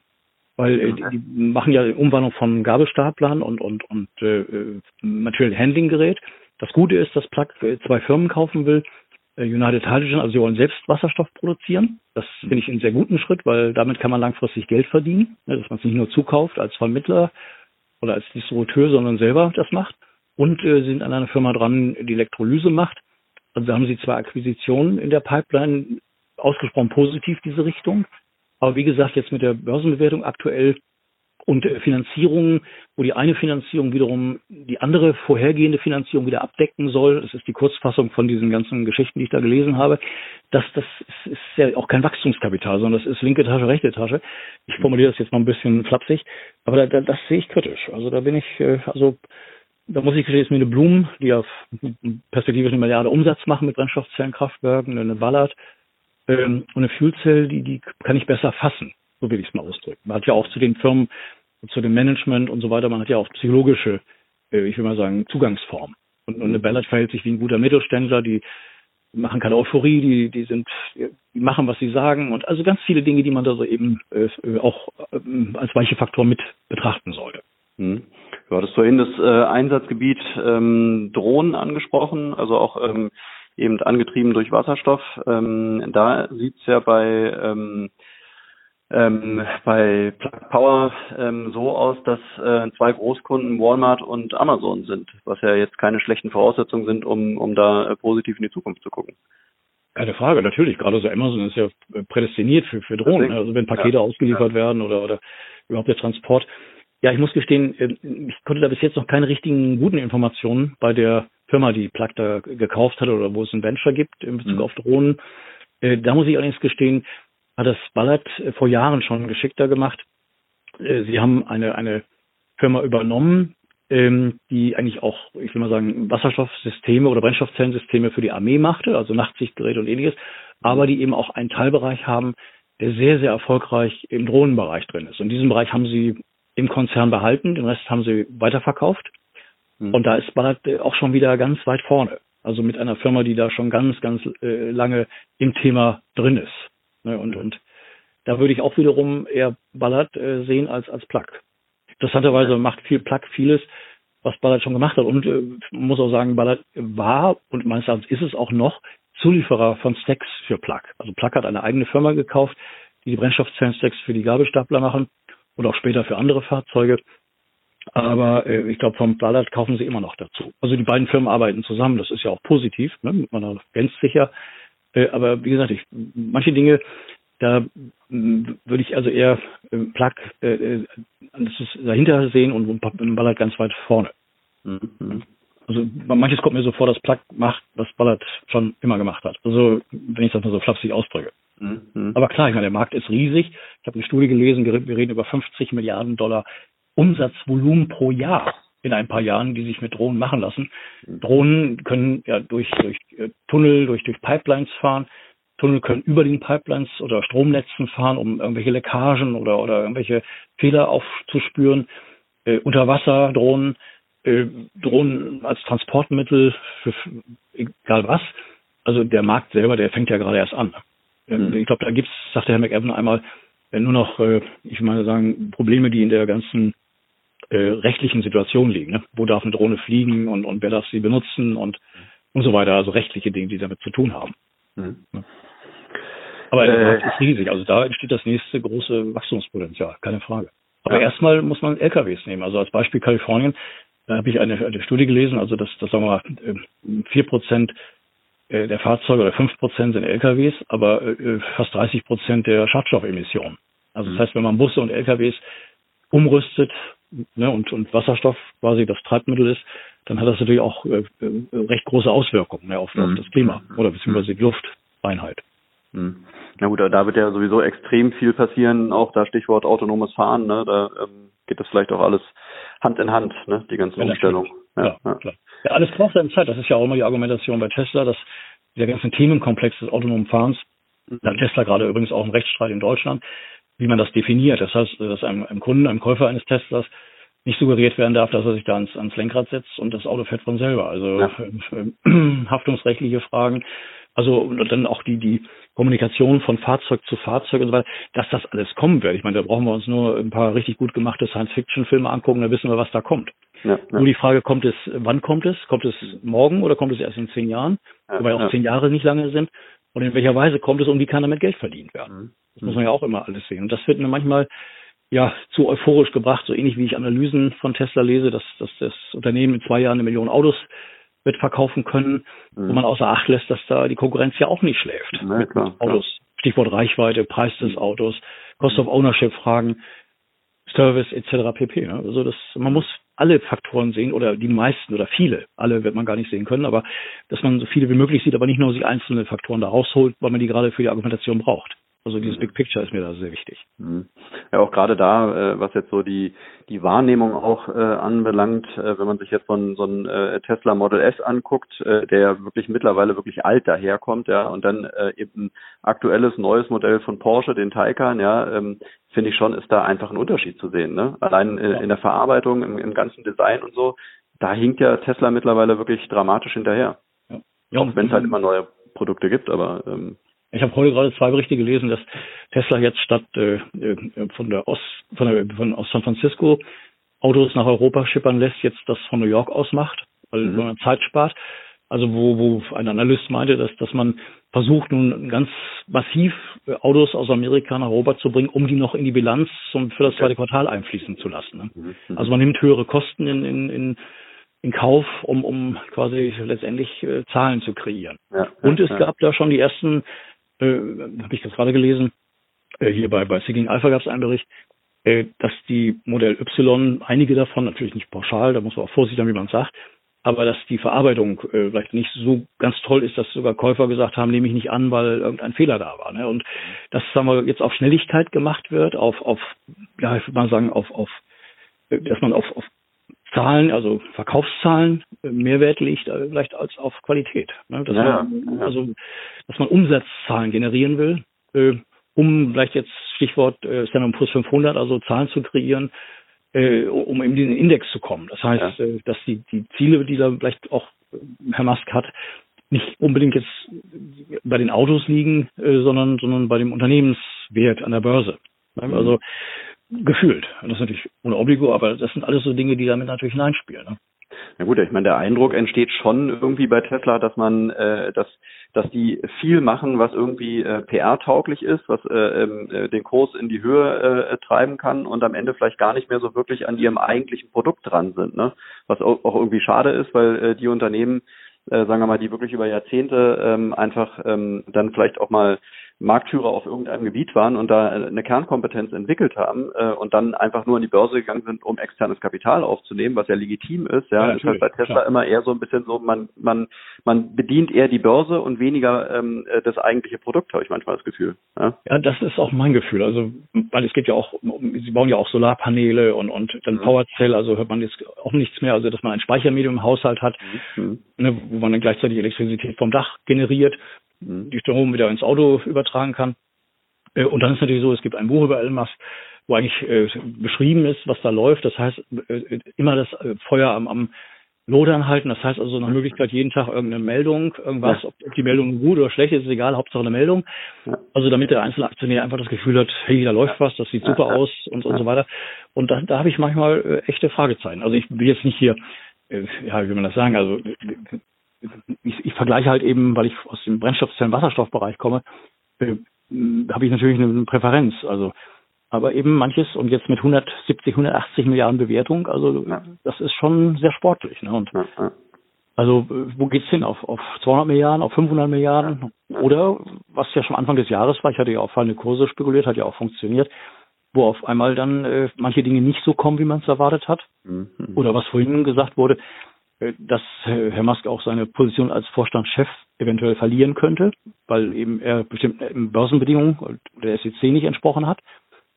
Weil äh, die, die machen ja die Umwandlung von Gabelstaplern und, und, und äh, äh Material Handling Gerät. Das Gute ist, dass Plug äh, zwei Firmen kaufen will, United Hydrogen, also sie wollen selbst Wasserstoff produzieren. Das finde ich einen sehr guten Schritt, weil damit kann man langfristig Geld verdienen, ne, dass man es nicht nur zukauft als Vermittler oder als Distributeur, sondern selber das macht. Und äh, sind an einer Firma dran, die Elektrolyse macht. Also da haben sie zwei Akquisitionen in der Pipeline, ausgesprochen positiv diese Richtung. Aber wie gesagt, jetzt mit der Börsenbewertung aktuell und äh, Finanzierungen, wo die eine Finanzierung wiederum die andere vorhergehende Finanzierung wieder abdecken soll. Das ist die Kurzfassung von diesen ganzen Geschichten, die ich da gelesen habe. Das, das ist, ist ja auch kein Wachstumskapital, sondern das ist linke Tasche, rechte Tasche. Ich formuliere das jetzt mal ein bisschen flapsig, aber da, da, das sehe ich kritisch. Also da bin ich, äh, also da muss ich gestehen, ist mir eine Blumen, die auf perspektivisch eine Milliarde Umsatz machen mit Brennstoffzellenkraftwerken, eine Ballard ähm, und eine Fuelzell, die, die kann ich besser fassen. So will ich es mal ausdrücken. Man hat ja auch zu den Firmen, zu dem Management und so weiter, man hat ja auch psychologische, äh, ich will mal sagen, Zugangsformen. Und, und eine Ballard verhält sich wie ein guter Mittelständler, die machen keine Euphorie, die, die sind, die machen, was sie sagen und also ganz viele Dinge, die man da so eben äh, auch äh, als weiche Faktor mit betrachten sollte. Hm. Du hattest vorhin das äh, Einsatzgebiet ähm, Drohnen angesprochen, also auch ähm, eben angetrieben durch Wasserstoff. Ähm, da sieht's ja bei ähm, ähm, bei Plug Power ähm, so aus, dass äh, zwei Großkunden Walmart und Amazon sind, was ja jetzt keine schlechten Voraussetzungen sind, um, um da äh, positiv in die Zukunft zu gucken. Keine Frage, natürlich. Gerade so Amazon ist ja prädestiniert für, für Drohnen. Deswegen, also wenn Pakete ja, ausgeliefert ja. werden oder, oder überhaupt der Transport. Ja, ich muss gestehen, äh, ich konnte da bis jetzt noch keine richtigen guten Informationen bei der Firma, die Plug da gekauft hat oder wo es ein Venture gibt in Bezug mhm. auf Drohnen. Äh, da muss ich allerdings gestehen, hat das Ballard äh, vor Jahren schon geschickter gemacht. Äh, sie haben eine, eine Firma übernommen, ähm, die eigentlich auch, ich will mal sagen, Wasserstoffsysteme oder Brennstoffzellensysteme für die Armee machte, also Nachtsichtgeräte und ähnliches, aber die eben auch einen Teilbereich haben, der sehr, sehr erfolgreich im Drohnenbereich drin ist. Und diesen Bereich haben sie im Konzern behalten, den Rest haben sie weiterverkauft. Mhm. Und da ist Ballard äh, auch schon wieder ganz weit vorne. Also mit einer Firma, die da schon ganz, ganz äh, lange im Thema drin ist. Ne, und, und da würde ich auch wiederum eher Ballard äh, sehen als, als Plug. Interessanterweise macht viel Plug vieles, was Ballard schon gemacht hat. Und äh, muss auch sagen, Ballard war und meines Erachtens ist es auch noch Zulieferer von Stacks für Plug. Also Plug hat eine eigene Firma gekauft, die die Brennstoffzellen-Stacks für die Gabelstapler machen und auch später für andere Fahrzeuge. Aber äh, ich glaube, vom Ballard kaufen sie immer noch dazu. Also die beiden Firmen arbeiten zusammen, das ist ja auch positiv, ne? man ergänzt sich ja. Äh, aber wie gesagt, ich, manche Dinge, da würde ich also eher äh, Plug äh, äh dahinter sehen und, und Ballard ganz weit vorne. Mhm. Also manches kommt mir so vor, dass Plug macht, was Ballard schon immer gemacht hat. Also wenn ich das mal so flapsig ausdrücke. Mhm. Aber klar, ich meine, der Markt ist riesig. Ich habe eine Studie gelesen, wir reden über 50 Milliarden Dollar Umsatzvolumen pro Jahr in ein paar Jahren, die sich mit Drohnen machen lassen. Drohnen können ja durch, durch äh, Tunnel, durch, durch Pipelines fahren. Tunnel können über den Pipelines oder Stromnetzen fahren, um irgendwelche Leckagen oder, oder irgendwelche Fehler aufzuspüren. Äh, Unterwasserdrohnen, äh, Drohnen als Transportmittel für, für egal was. Also der Markt selber, der fängt ja gerade erst an. Mhm. Ich glaube, da gibt's, sagte Herr McEwan einmal, äh, nur noch, äh, ich meine sagen, Probleme, die in der ganzen äh, rechtlichen Situation liegen. Ne? Wo darf eine Drohne fliegen und, und wer darf sie benutzen und, und so weiter. Also rechtliche Dinge, die damit zu tun haben. Mhm. Ne? Aber der äh, Markt ist riesig. Also da entsteht das nächste große Wachstumspotenzial, keine Frage. Aber ja. erstmal muss man LKWs nehmen. Also als Beispiel Kalifornien, da habe ich eine, eine Studie gelesen, also dass, dass sagen wir mal, vier Prozent äh, der Fahrzeuge oder fünf Prozent sind LKWs, aber äh, fast 30 Prozent der Schadstoffemissionen. Also das mhm. heißt, wenn man Busse und LKWs umrüstet ne, und, und Wasserstoff quasi das Treibmittel ist, dann hat das natürlich auch äh, äh recht große Auswirkungen ne, auf, mhm. auf, das Klima oder beziehungsweise die Luftreinheit. Mhm. Na gut, da wird ja sowieso extrem viel passieren, auch da Stichwort autonomes Fahren, ne, da ähm, geht das vielleicht auch alles Hand in Hand, ne, die ganze ja, Umstellung. Ja, ja, klar. ja, alles braucht seine Zeit. Das ist ja auch immer die Argumentation bei Tesla, dass der ganze Themenkomplex des autonomen Fahrens, mhm. da hat Tesla gerade übrigens auch einen Rechtsstreit in Deutschland, wie man das definiert. Das heißt, dass einem, einem Kunden, einem Käufer eines Teslas nicht suggeriert werden darf, dass er sich da ans, ans Lenkrad setzt und das Auto fährt von selber. Also ja. haftungsrechtliche Fragen, also und dann auch die die Kommunikation von Fahrzeug zu Fahrzeug und so weiter, dass das alles kommen wird. Ich meine, da brauchen wir uns nur ein paar richtig gut gemachte Science-Fiction-Filme angucken, da wissen wir, was da kommt. Ja, ja. Nur die Frage, kommt es, wann kommt es? Kommt es morgen oder kommt es erst in zehn Jahren? Ja, Wobei auch zehn Jahre nicht lange sind. Und in welcher Weise kommt es und wie kann damit Geld verdient werden? Mhm. Das muss man ja auch immer alles sehen. Und das wird mir manchmal ja zu euphorisch gebracht, so ähnlich wie ich Analysen von Tesla lese, dass, dass das Unternehmen in zwei Jahren eine Million Autos wird verkaufen können, mhm. wo man außer Acht lässt, dass da die Konkurrenz ja auch nicht schläft. Na, mit klar, Autos. Klar. Stichwort Reichweite, Preis des mhm. Autos, Cost of Ownership Fragen, Service etc. pp. Also das, man muss alle Faktoren sehen oder die meisten oder viele, alle wird man gar nicht sehen können, aber dass man so viele wie möglich sieht, aber nicht nur die einzelnen Faktoren da rausholt, weil man die gerade für die Argumentation braucht. Also dieses Big Picture ist mir da sehr wichtig. Mhm. Ja, auch gerade da, äh, was jetzt so die die Wahrnehmung auch äh, anbelangt, äh, wenn man sich jetzt so ein, so ein äh, Tesla Model S anguckt, der wirklich mittlerweile wirklich alt daherkommt, ja, und dann eben aktuelles neues Modell von Porsche, den Taycan, ja, ähm, finde ich schon, ist da einfach ein Unterschied zu sehen. Ne? Allein in der Verarbeitung, im, im ganzen Design und so, da hinkt ja Tesla mittlerweile wirklich dramatisch hinterher. Ja. Auch wenn es halt immer neue Produkte gibt, aber ähm ich habe heute gerade zwei Berichte gelesen, dass Tesla jetzt statt äh, äh von der Ost, von, der, von aus San Francisco Autos nach Europa schippern lässt, jetzt das von New York aus macht, weil mhm. man Zeit spart. Also wo, wo ein Analyst meinte, dass, dass man versucht nun ganz massiv äh, Autos aus Amerika nach Europa zu bringen, um die noch in die Bilanz und für das zweite Quartal einfließen zu lassen. Ne? Mhm. mhm. Also man nimmt höhere Kosten in, in, in, in Kauf, um, um quasi letztendlich äh, Zahlen zu kreieren. Ja, und es ja. gab da schon die ersten, äh, habe ich das gerade gelesen, äh, hier bei, bei Seeking Alpha gab es einen Bericht, äh, dass die Modell Y, einige davon, natürlich nicht pauschal, da muss man auch vorsichtig sein, wie man sagt, aber dass die Verarbeitung äh, vielleicht nicht so ganz toll ist, dass sogar Käufer gesagt haben, nehme ich nicht an, weil irgendein Fehler da war. Ne? Und dass sagen wir, jetzt auf Schnelligkeit gemacht wird, auf, auf ja, ich würde mal sagen, auf, auf äh, dass man auf, auf Zahlen, also Verkaufszahlen äh, mehr Wert legt, äh, vielleicht als auf Qualität. Ne? Dass ja, man, ja. Also, dass man Umsatzzahlen generieren will, äh, um vielleicht jetzt Stichwort äh, Standard Plus 500, also Zahlen zu kreieren, äh, um in diesen Index zu kommen. Das heißt, ja. äh, dass die, die Ziele, die da vielleicht auch äh, Herr Musk hat, nicht unbedingt jetzt bei den Autos liegen, sondern, sondern bei dem Unternehmenswert an der Börse. Mhm. Also gefühlt. Das ist natürlich ohne Obligo, aber das sind alles so Dinge, die damit natürlich hineinspielen. Ne? Na gut, ich meine, der Eindruck entsteht schon irgendwie bei Tesla, dass man, äh, dass, dass die viel machen, was irgendwie äh, PR-tauglich ist, was äh, ähm, äh, den Kurs in die Höhe äh, treiben kann und am Ende vielleicht gar nicht mehr so wirklich an ihrem eigentlichen Produkt dran sind, ne? Was auch, auch irgendwie schade ist, weil äh, die Unternehmen, äh, sagen wir mal, die wirklich über Jahrzehnte ähm, einfach ähm, dann vielleicht auch mal Marktführer auf irgendeinem Gebiet waren und da eine Kernkompetenz entwickelt haben äh, und dann einfach nur in die Börse gegangen sind, um externes Kapital aufzunehmen, was ja legitim ist. Ja, ja ist halt bei Tesla klar. immer eher so ein bisschen so, man man man bedient eher die Börse und weniger ähm, das eigentliche Produkt, habe ich manchmal das Gefühl. Ja? ja, das ist auch mein Gefühl. Also weil es geht ja auch, sie bauen ja auch Solarpaneele und und dann mhm. Powercell, also hört man jetzt auch nichts mehr, also dass man ein Speichermedium im Haushalt hat, mhm. ne, wo man dann gleichzeitig Elektrizität vom Dach generiert. Die Strom wieder ins Auto übertragen kann. Äh, und dann ist natürlich so, es gibt ein Buch über Elon Musk, wo eigentlich äh, beschrieben ist, was da läuft. Das heißt, äh, immer das Feuer am, am Lodern halten. Das heißt also nach Möglichkeit jeden Tag irgendeine Meldung, irgendwas, ja. ob die Meldung gut oder schlecht ist, ist egal, Hauptsache eine Meldung. Ja. Also damit der einzelne Aktionär einfach das Gefühl hat, hey, da läuft was, das sieht super aus und, und so weiter. Und da, da habe ich manchmal echte Fragezeichen. Also ich will jetzt nicht hier, ja, wie will man das sagen, also ich, ich vergleiche halt eben, weil ich aus dem Brennstoffzellen-Wasserstoffbereich komme, äh, habe ich natürlich eine Präferenz. Also, aber eben manches und jetzt mit 170, 180 Milliarden Bewertung, also ja. das ist schon sehr sportlich. Ne? Und ja, also wo geht's hin? Auf, auf 200 Milliarden, auf 500 Milliarden? Oder was ja schon Anfang des Jahres war, ich hatte ja auf fallende Kurse spekuliert, hat ja auch funktioniert, wo auf einmal dann äh, manche Dinge nicht so kommen, wie man es erwartet hat. Mhm. Oder was vorhin gesagt wurde, äh, dass Herr Musk auch seine Position als Vorstandschef eventuell verlieren könnte, weil eben er bestimmten Börsenbedingungen der SEC nicht entsprochen hat.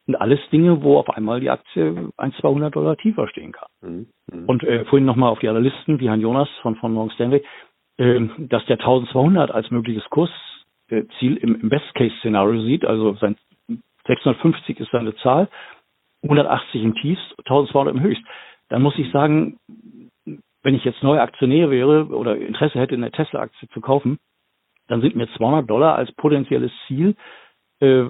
Und alles Dinge, wo auf einmal die Aktie 1, 200 Dollar tiefer stehen kann. Mhm. mhm. Und äh, vorhin nochmal auf die Analysten, wie Herrn Jonas von, von Morgan Stanley, äh, dass der 1200 als mögliches Kursziel im, im Best-Case-Szenario sieht, also sein 650 ist seine Zahl, 180 im Tiefst, 1200 im Höchst. Dann muss ich sagen, wenn ich jetzt neuer Aktionär wäre oder Interesse hätte, eine Tesla-Aktie zu kaufen, dann sind mir 200 Dollar als potenzielles Ziel äh,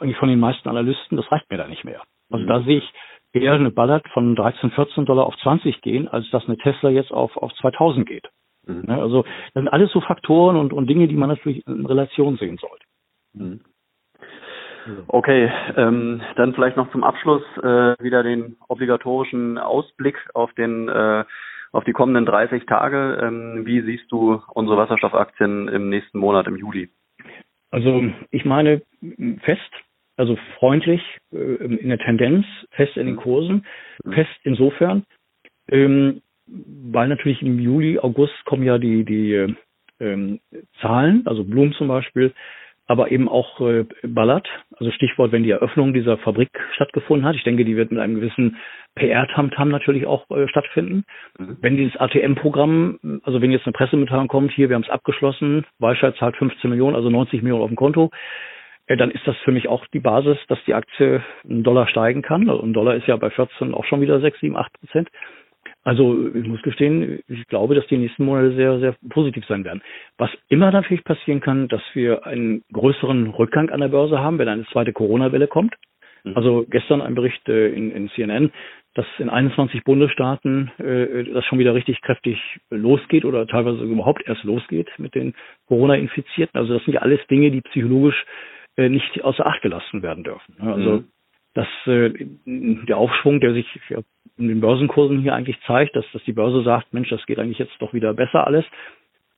eigentlich von den meisten Analysten, das reicht mir da nicht mehr. Also mhm. da sehe ich eher eine Ballard von 13, 14 Dollar auf 20 gehen, als dass eine Tesla jetzt auf, auf 2000 geht. Mhm. Ne, also das sind alles so Faktoren und, und Dinge, die man natürlich in Relation sehen sollte. Mhm. Okay, ähm, dann vielleicht noch zum Abschluss äh, wieder den obligatorischen Ausblick auf den äh, auf die kommenden 30 Tage. Ähm, wie siehst du unsere Wasserstoffaktien im nächsten Monat, im Juli? Also ich meine fest, also freundlich äh, in der Tendenz, fest in den Kursen, mhm. fest insofern, ähm, weil natürlich im Juli, August kommen ja die, die ähm, Zahlen, also Blum zum Beispiel, aber eben auch äh, Ballard, also Stichwort, wenn die Eröffnung dieser Fabrik stattgefunden hat. Ich denke, die wird mit einem gewissen PR-Tamtam natürlich auch äh, stattfinden. Mhm. Wenn dieses ATM-Programm, also wenn jetzt eine Pressemitteilung kommt, hier, wir haben es abgeschlossen, Weichheit zahlt 15 Millionen, also 90 Millionen auf dem Konto, äh, dann ist das für mich auch die Basis, dass die Aktie einen Dollar steigen kann. Also ein Dollar ist ja bei 14 auch schon wieder 6, 7, 8 Prozent. Also ich muss gestehen, ich glaube, dass die nächsten Monate sehr, sehr positiv sein werden. Was immer natürlich passieren kann, dass wir einen größeren Rückgang an der Börse haben, wenn eine zweite Corona-Welle kommt. Mhm. Also gestern ein Bericht äh, in, in CNN, dass in 21 Bundesstaaten äh, das schon wieder richtig kräftig losgeht oder teilweise überhaupt erst losgeht mit den Corona-Infizierten. Also das sind ja alles Dinge, die psychologisch äh, nicht außer Acht gelassen werden dürfen. Also mhm. Dass äh, der Aufschwung, der sich in den Börsenkursen hier eigentlich zeigt, dass, dass die Börse sagt, Mensch, das geht eigentlich jetzt doch wieder besser alles,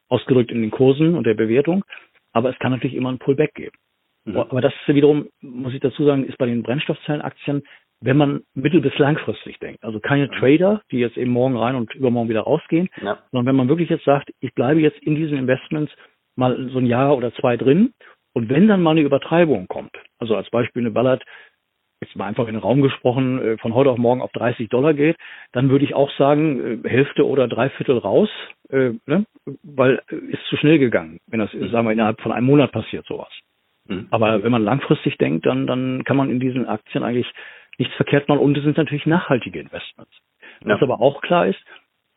ausgedrückt in den Kursen und der Bewertung. Aber es kann natürlich immer ein Pullback geben. Mhm. Aber das wiederum, muss ich dazu sagen, ist bei den Brennstoffzellenaktien, wenn man mittel- bis langfristig denkt. Also keine mhm. Trader, die jetzt eben morgen rein und übermorgen wieder rausgehen, ja. sondern wenn man wirklich jetzt sagt, ich bleibe jetzt in diesen Investments mal so ein Jahr oder zwei drin und wenn dann mal eine Übertreibung kommt, also als Beispiel eine Ballard, jetzt mal einfach in den Raum gesprochen, äh, von heute auf morgen auf 30 Dollar geht, dann würde ich auch sagen, äh, Hälfte oder Dreiviertel raus, äh, ne? weil ist zu schnell gegangen, wenn das, mhm. sagen wir, innerhalb von einem Monat passiert sowas. Mhm. Aber wenn man langfristig denkt, dann, dann kann man in diesen Aktien eigentlich nichts verkehrt machen und es sind natürlich nachhaltige Investments. Ja. Was aber auch klar ist,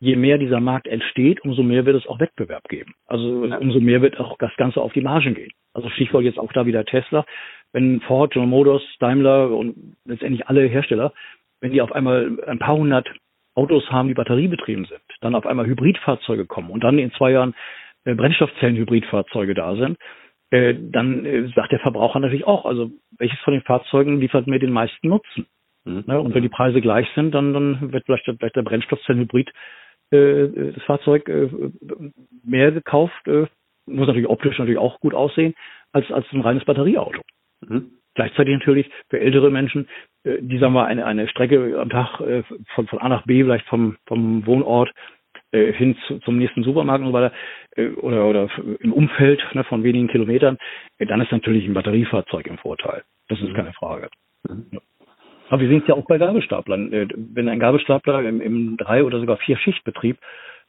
je mehr dieser Markt entsteht, umso mehr wird es auch Wettbewerb geben. Also umso mehr wird auch das Ganze auf die Margen gehen. Also Stichwort jetzt auch da wieder Tesla. Wenn Ford, General Motors, Daimler und letztendlich alle Hersteller, wenn die auf einmal ein paar hundert Autos haben, die batteriebetrieben sind, dann auf einmal Hybridfahrzeuge kommen und dann in zwei Jahren äh, Brennstoffzellen-Hybridfahrzeuge da sind, äh, dann äh, sagt der Verbraucher natürlich auch, also welches von den Fahrzeugen liefert mir den meisten Nutzen? Mhm. Ne? Und wenn die Preise gleich sind, dann, dann wird vielleicht, vielleicht der Brennstoffzellenhybrid das Fahrzeug äh, mehr gekauft, äh, muss natürlich optisch natürlich auch gut aussehen, als, als ein reines Batterieauto. Mhm. Gleichzeitig natürlich für ältere Menschen, äh, die sagen wir eine, eine Strecke am Tag äh, von, von A nach B, vielleicht vom, vom Wohnort äh, hin zu, zum nächsten Supermarkt und so weiter äh, oder, oder im Umfeld ne, von wenigen Kilometern, äh, dann ist natürlich ein Batteriefahrzeug im Vorteil. Das ist mhm. keine Frage. Mhm. Ja. Aber wir sehen es ja auch bei Gabelstaplern. Äh, wenn ein Gabelstapler im, im drei oder sogar vier Schichtbetrieb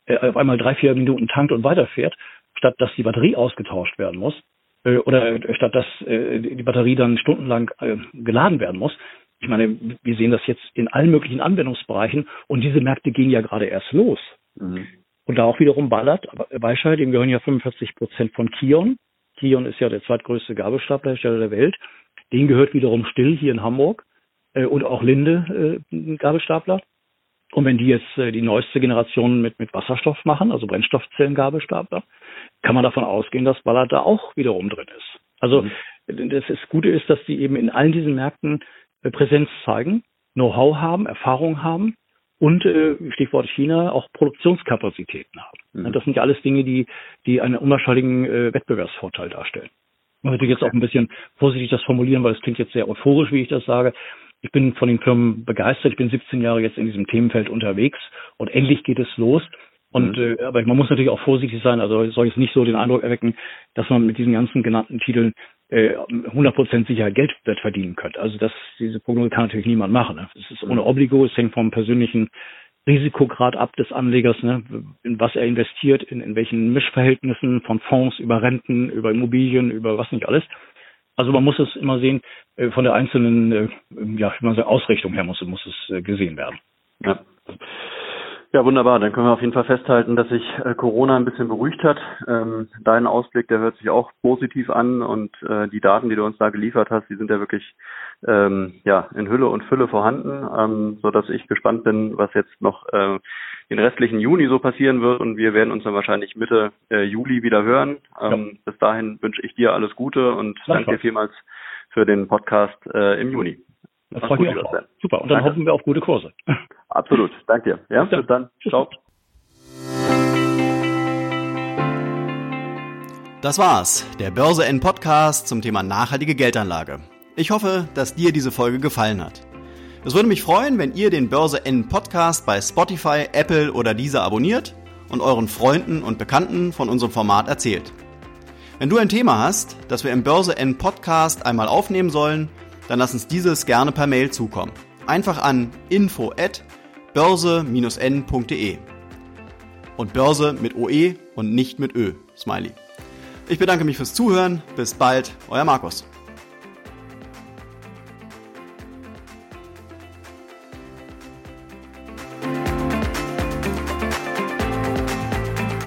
äh, auf einmal drei, vier Minuten tankt und weiterfährt, statt dass die Batterie ausgetauscht werden muss, äh, oder statt dass die Batterie dann stundenlang geladen werden muss. Ich meine, wir sehen das jetzt in allen möglichen Anwendungsbereichen und diese Märkte gehen ja gerade erst los. Mhm. Und da auch wiederum Ballard, Weischer, dem gehören ja 45 Prozent von Kion. Kion ist ja der zweitgrößte Gabelstaplerhersteller der Welt. Den gehört wiederum Still hier in Hamburg äh, und auch Linde äh, Gabelstapler. Und wenn die jetzt äh, die neueste Generation mit, mit Wasserstoff machen, also Brennstoffzellen-Gabelstapler, kann man davon ausgehen, dass Ballard da auch wiederum drin ist. Also mhm. das, das Gute ist, dass die eben in allen diesen Märkten äh, Präsenz zeigen, Know-how haben, Erfahrung haben und äh, Stichwort China auch Produktionskapazitäten haben. Mhm. Das sind ja alles Dinge, die, die einen unwahrscheinlichen äh, Wettbewerbsvorteil darstellen. Ich möchte jetzt auch ein bisschen vorsichtig das formulieren, weil es klingt jetzt sehr euphorisch, wie ich das sage. Ich bin von den Firmen begeistert. Ich bin 17 Jahre jetzt in diesem Themenfeld unterwegs und endlich geht es los. Und mhm. äh, aber man muss natürlich auch vorsichtig sein. Also soll jetzt nicht so den Eindruck erwecken, dass man mit diesen ganzen genannten Titeln äh, 100% sicher Geld verdienen könnte. Also das, diese Prognose kann natürlich niemand machen. Ne? Es ist ohne Obligo, es hängt vom persönlichen Risikograd ab des Anlegers, ne? in was er investiert, in, in welchen Mischverhältnissen von Fonds über Renten, über Immobilien, über was nicht alles. Also man muss es immer sehen, äh, von der einzelnen äh, ja, man sagt, Ausrichtung her muss, muss es äh, gesehen werden. Ja. Ja, wunderbar. Dann können wir auf jeden Fall festhalten, dass sich äh, Corona ein bisschen beruhigt hat. Ähm, dein Ausblick, der hört sich auch positiv an und äh, die Daten, die du uns da geliefert hast, die sind ja wirklich ähm, ja in Hülle und Fülle vorhanden, ähm, so dass ich gespannt bin, was jetzt noch den restlichen Juni so passieren wird und wir werden uns dann wahrscheinlich Mitte äh, Juli wieder hören. Ja. Bis dahin wünsche ich dir alles Gute und danke dir vielmals für den Podcast im Juni. Das freut mich auch. Super. Und dann Danke. hoffen wir auf gute Kurse. Absolut. Danke dir. Ja, bis dann. Ciao. Das war's, der Börse N Podcast zum Thema nachhaltige Geldanlage. Ich hoffe, dass dir diese Folge gefallen hat. Es würde mich freuen, wenn ihr den Börse N Podcast bei Spotify, Apple oder dieser abonniert und euren Freunden und Bekannten von unserem Format erzählt. Wenn du ein Thema hast, das wir im Börse N Podcast einmal aufnehmen sollen, dann lass uns dieses gerne per Mail zukommen. Einfach an info at börse-n.de. Und Börse mit OE und nicht mit Ö. Smiley. Ich bedanke mich fürs Zuhören. Bis bald, euer Markus.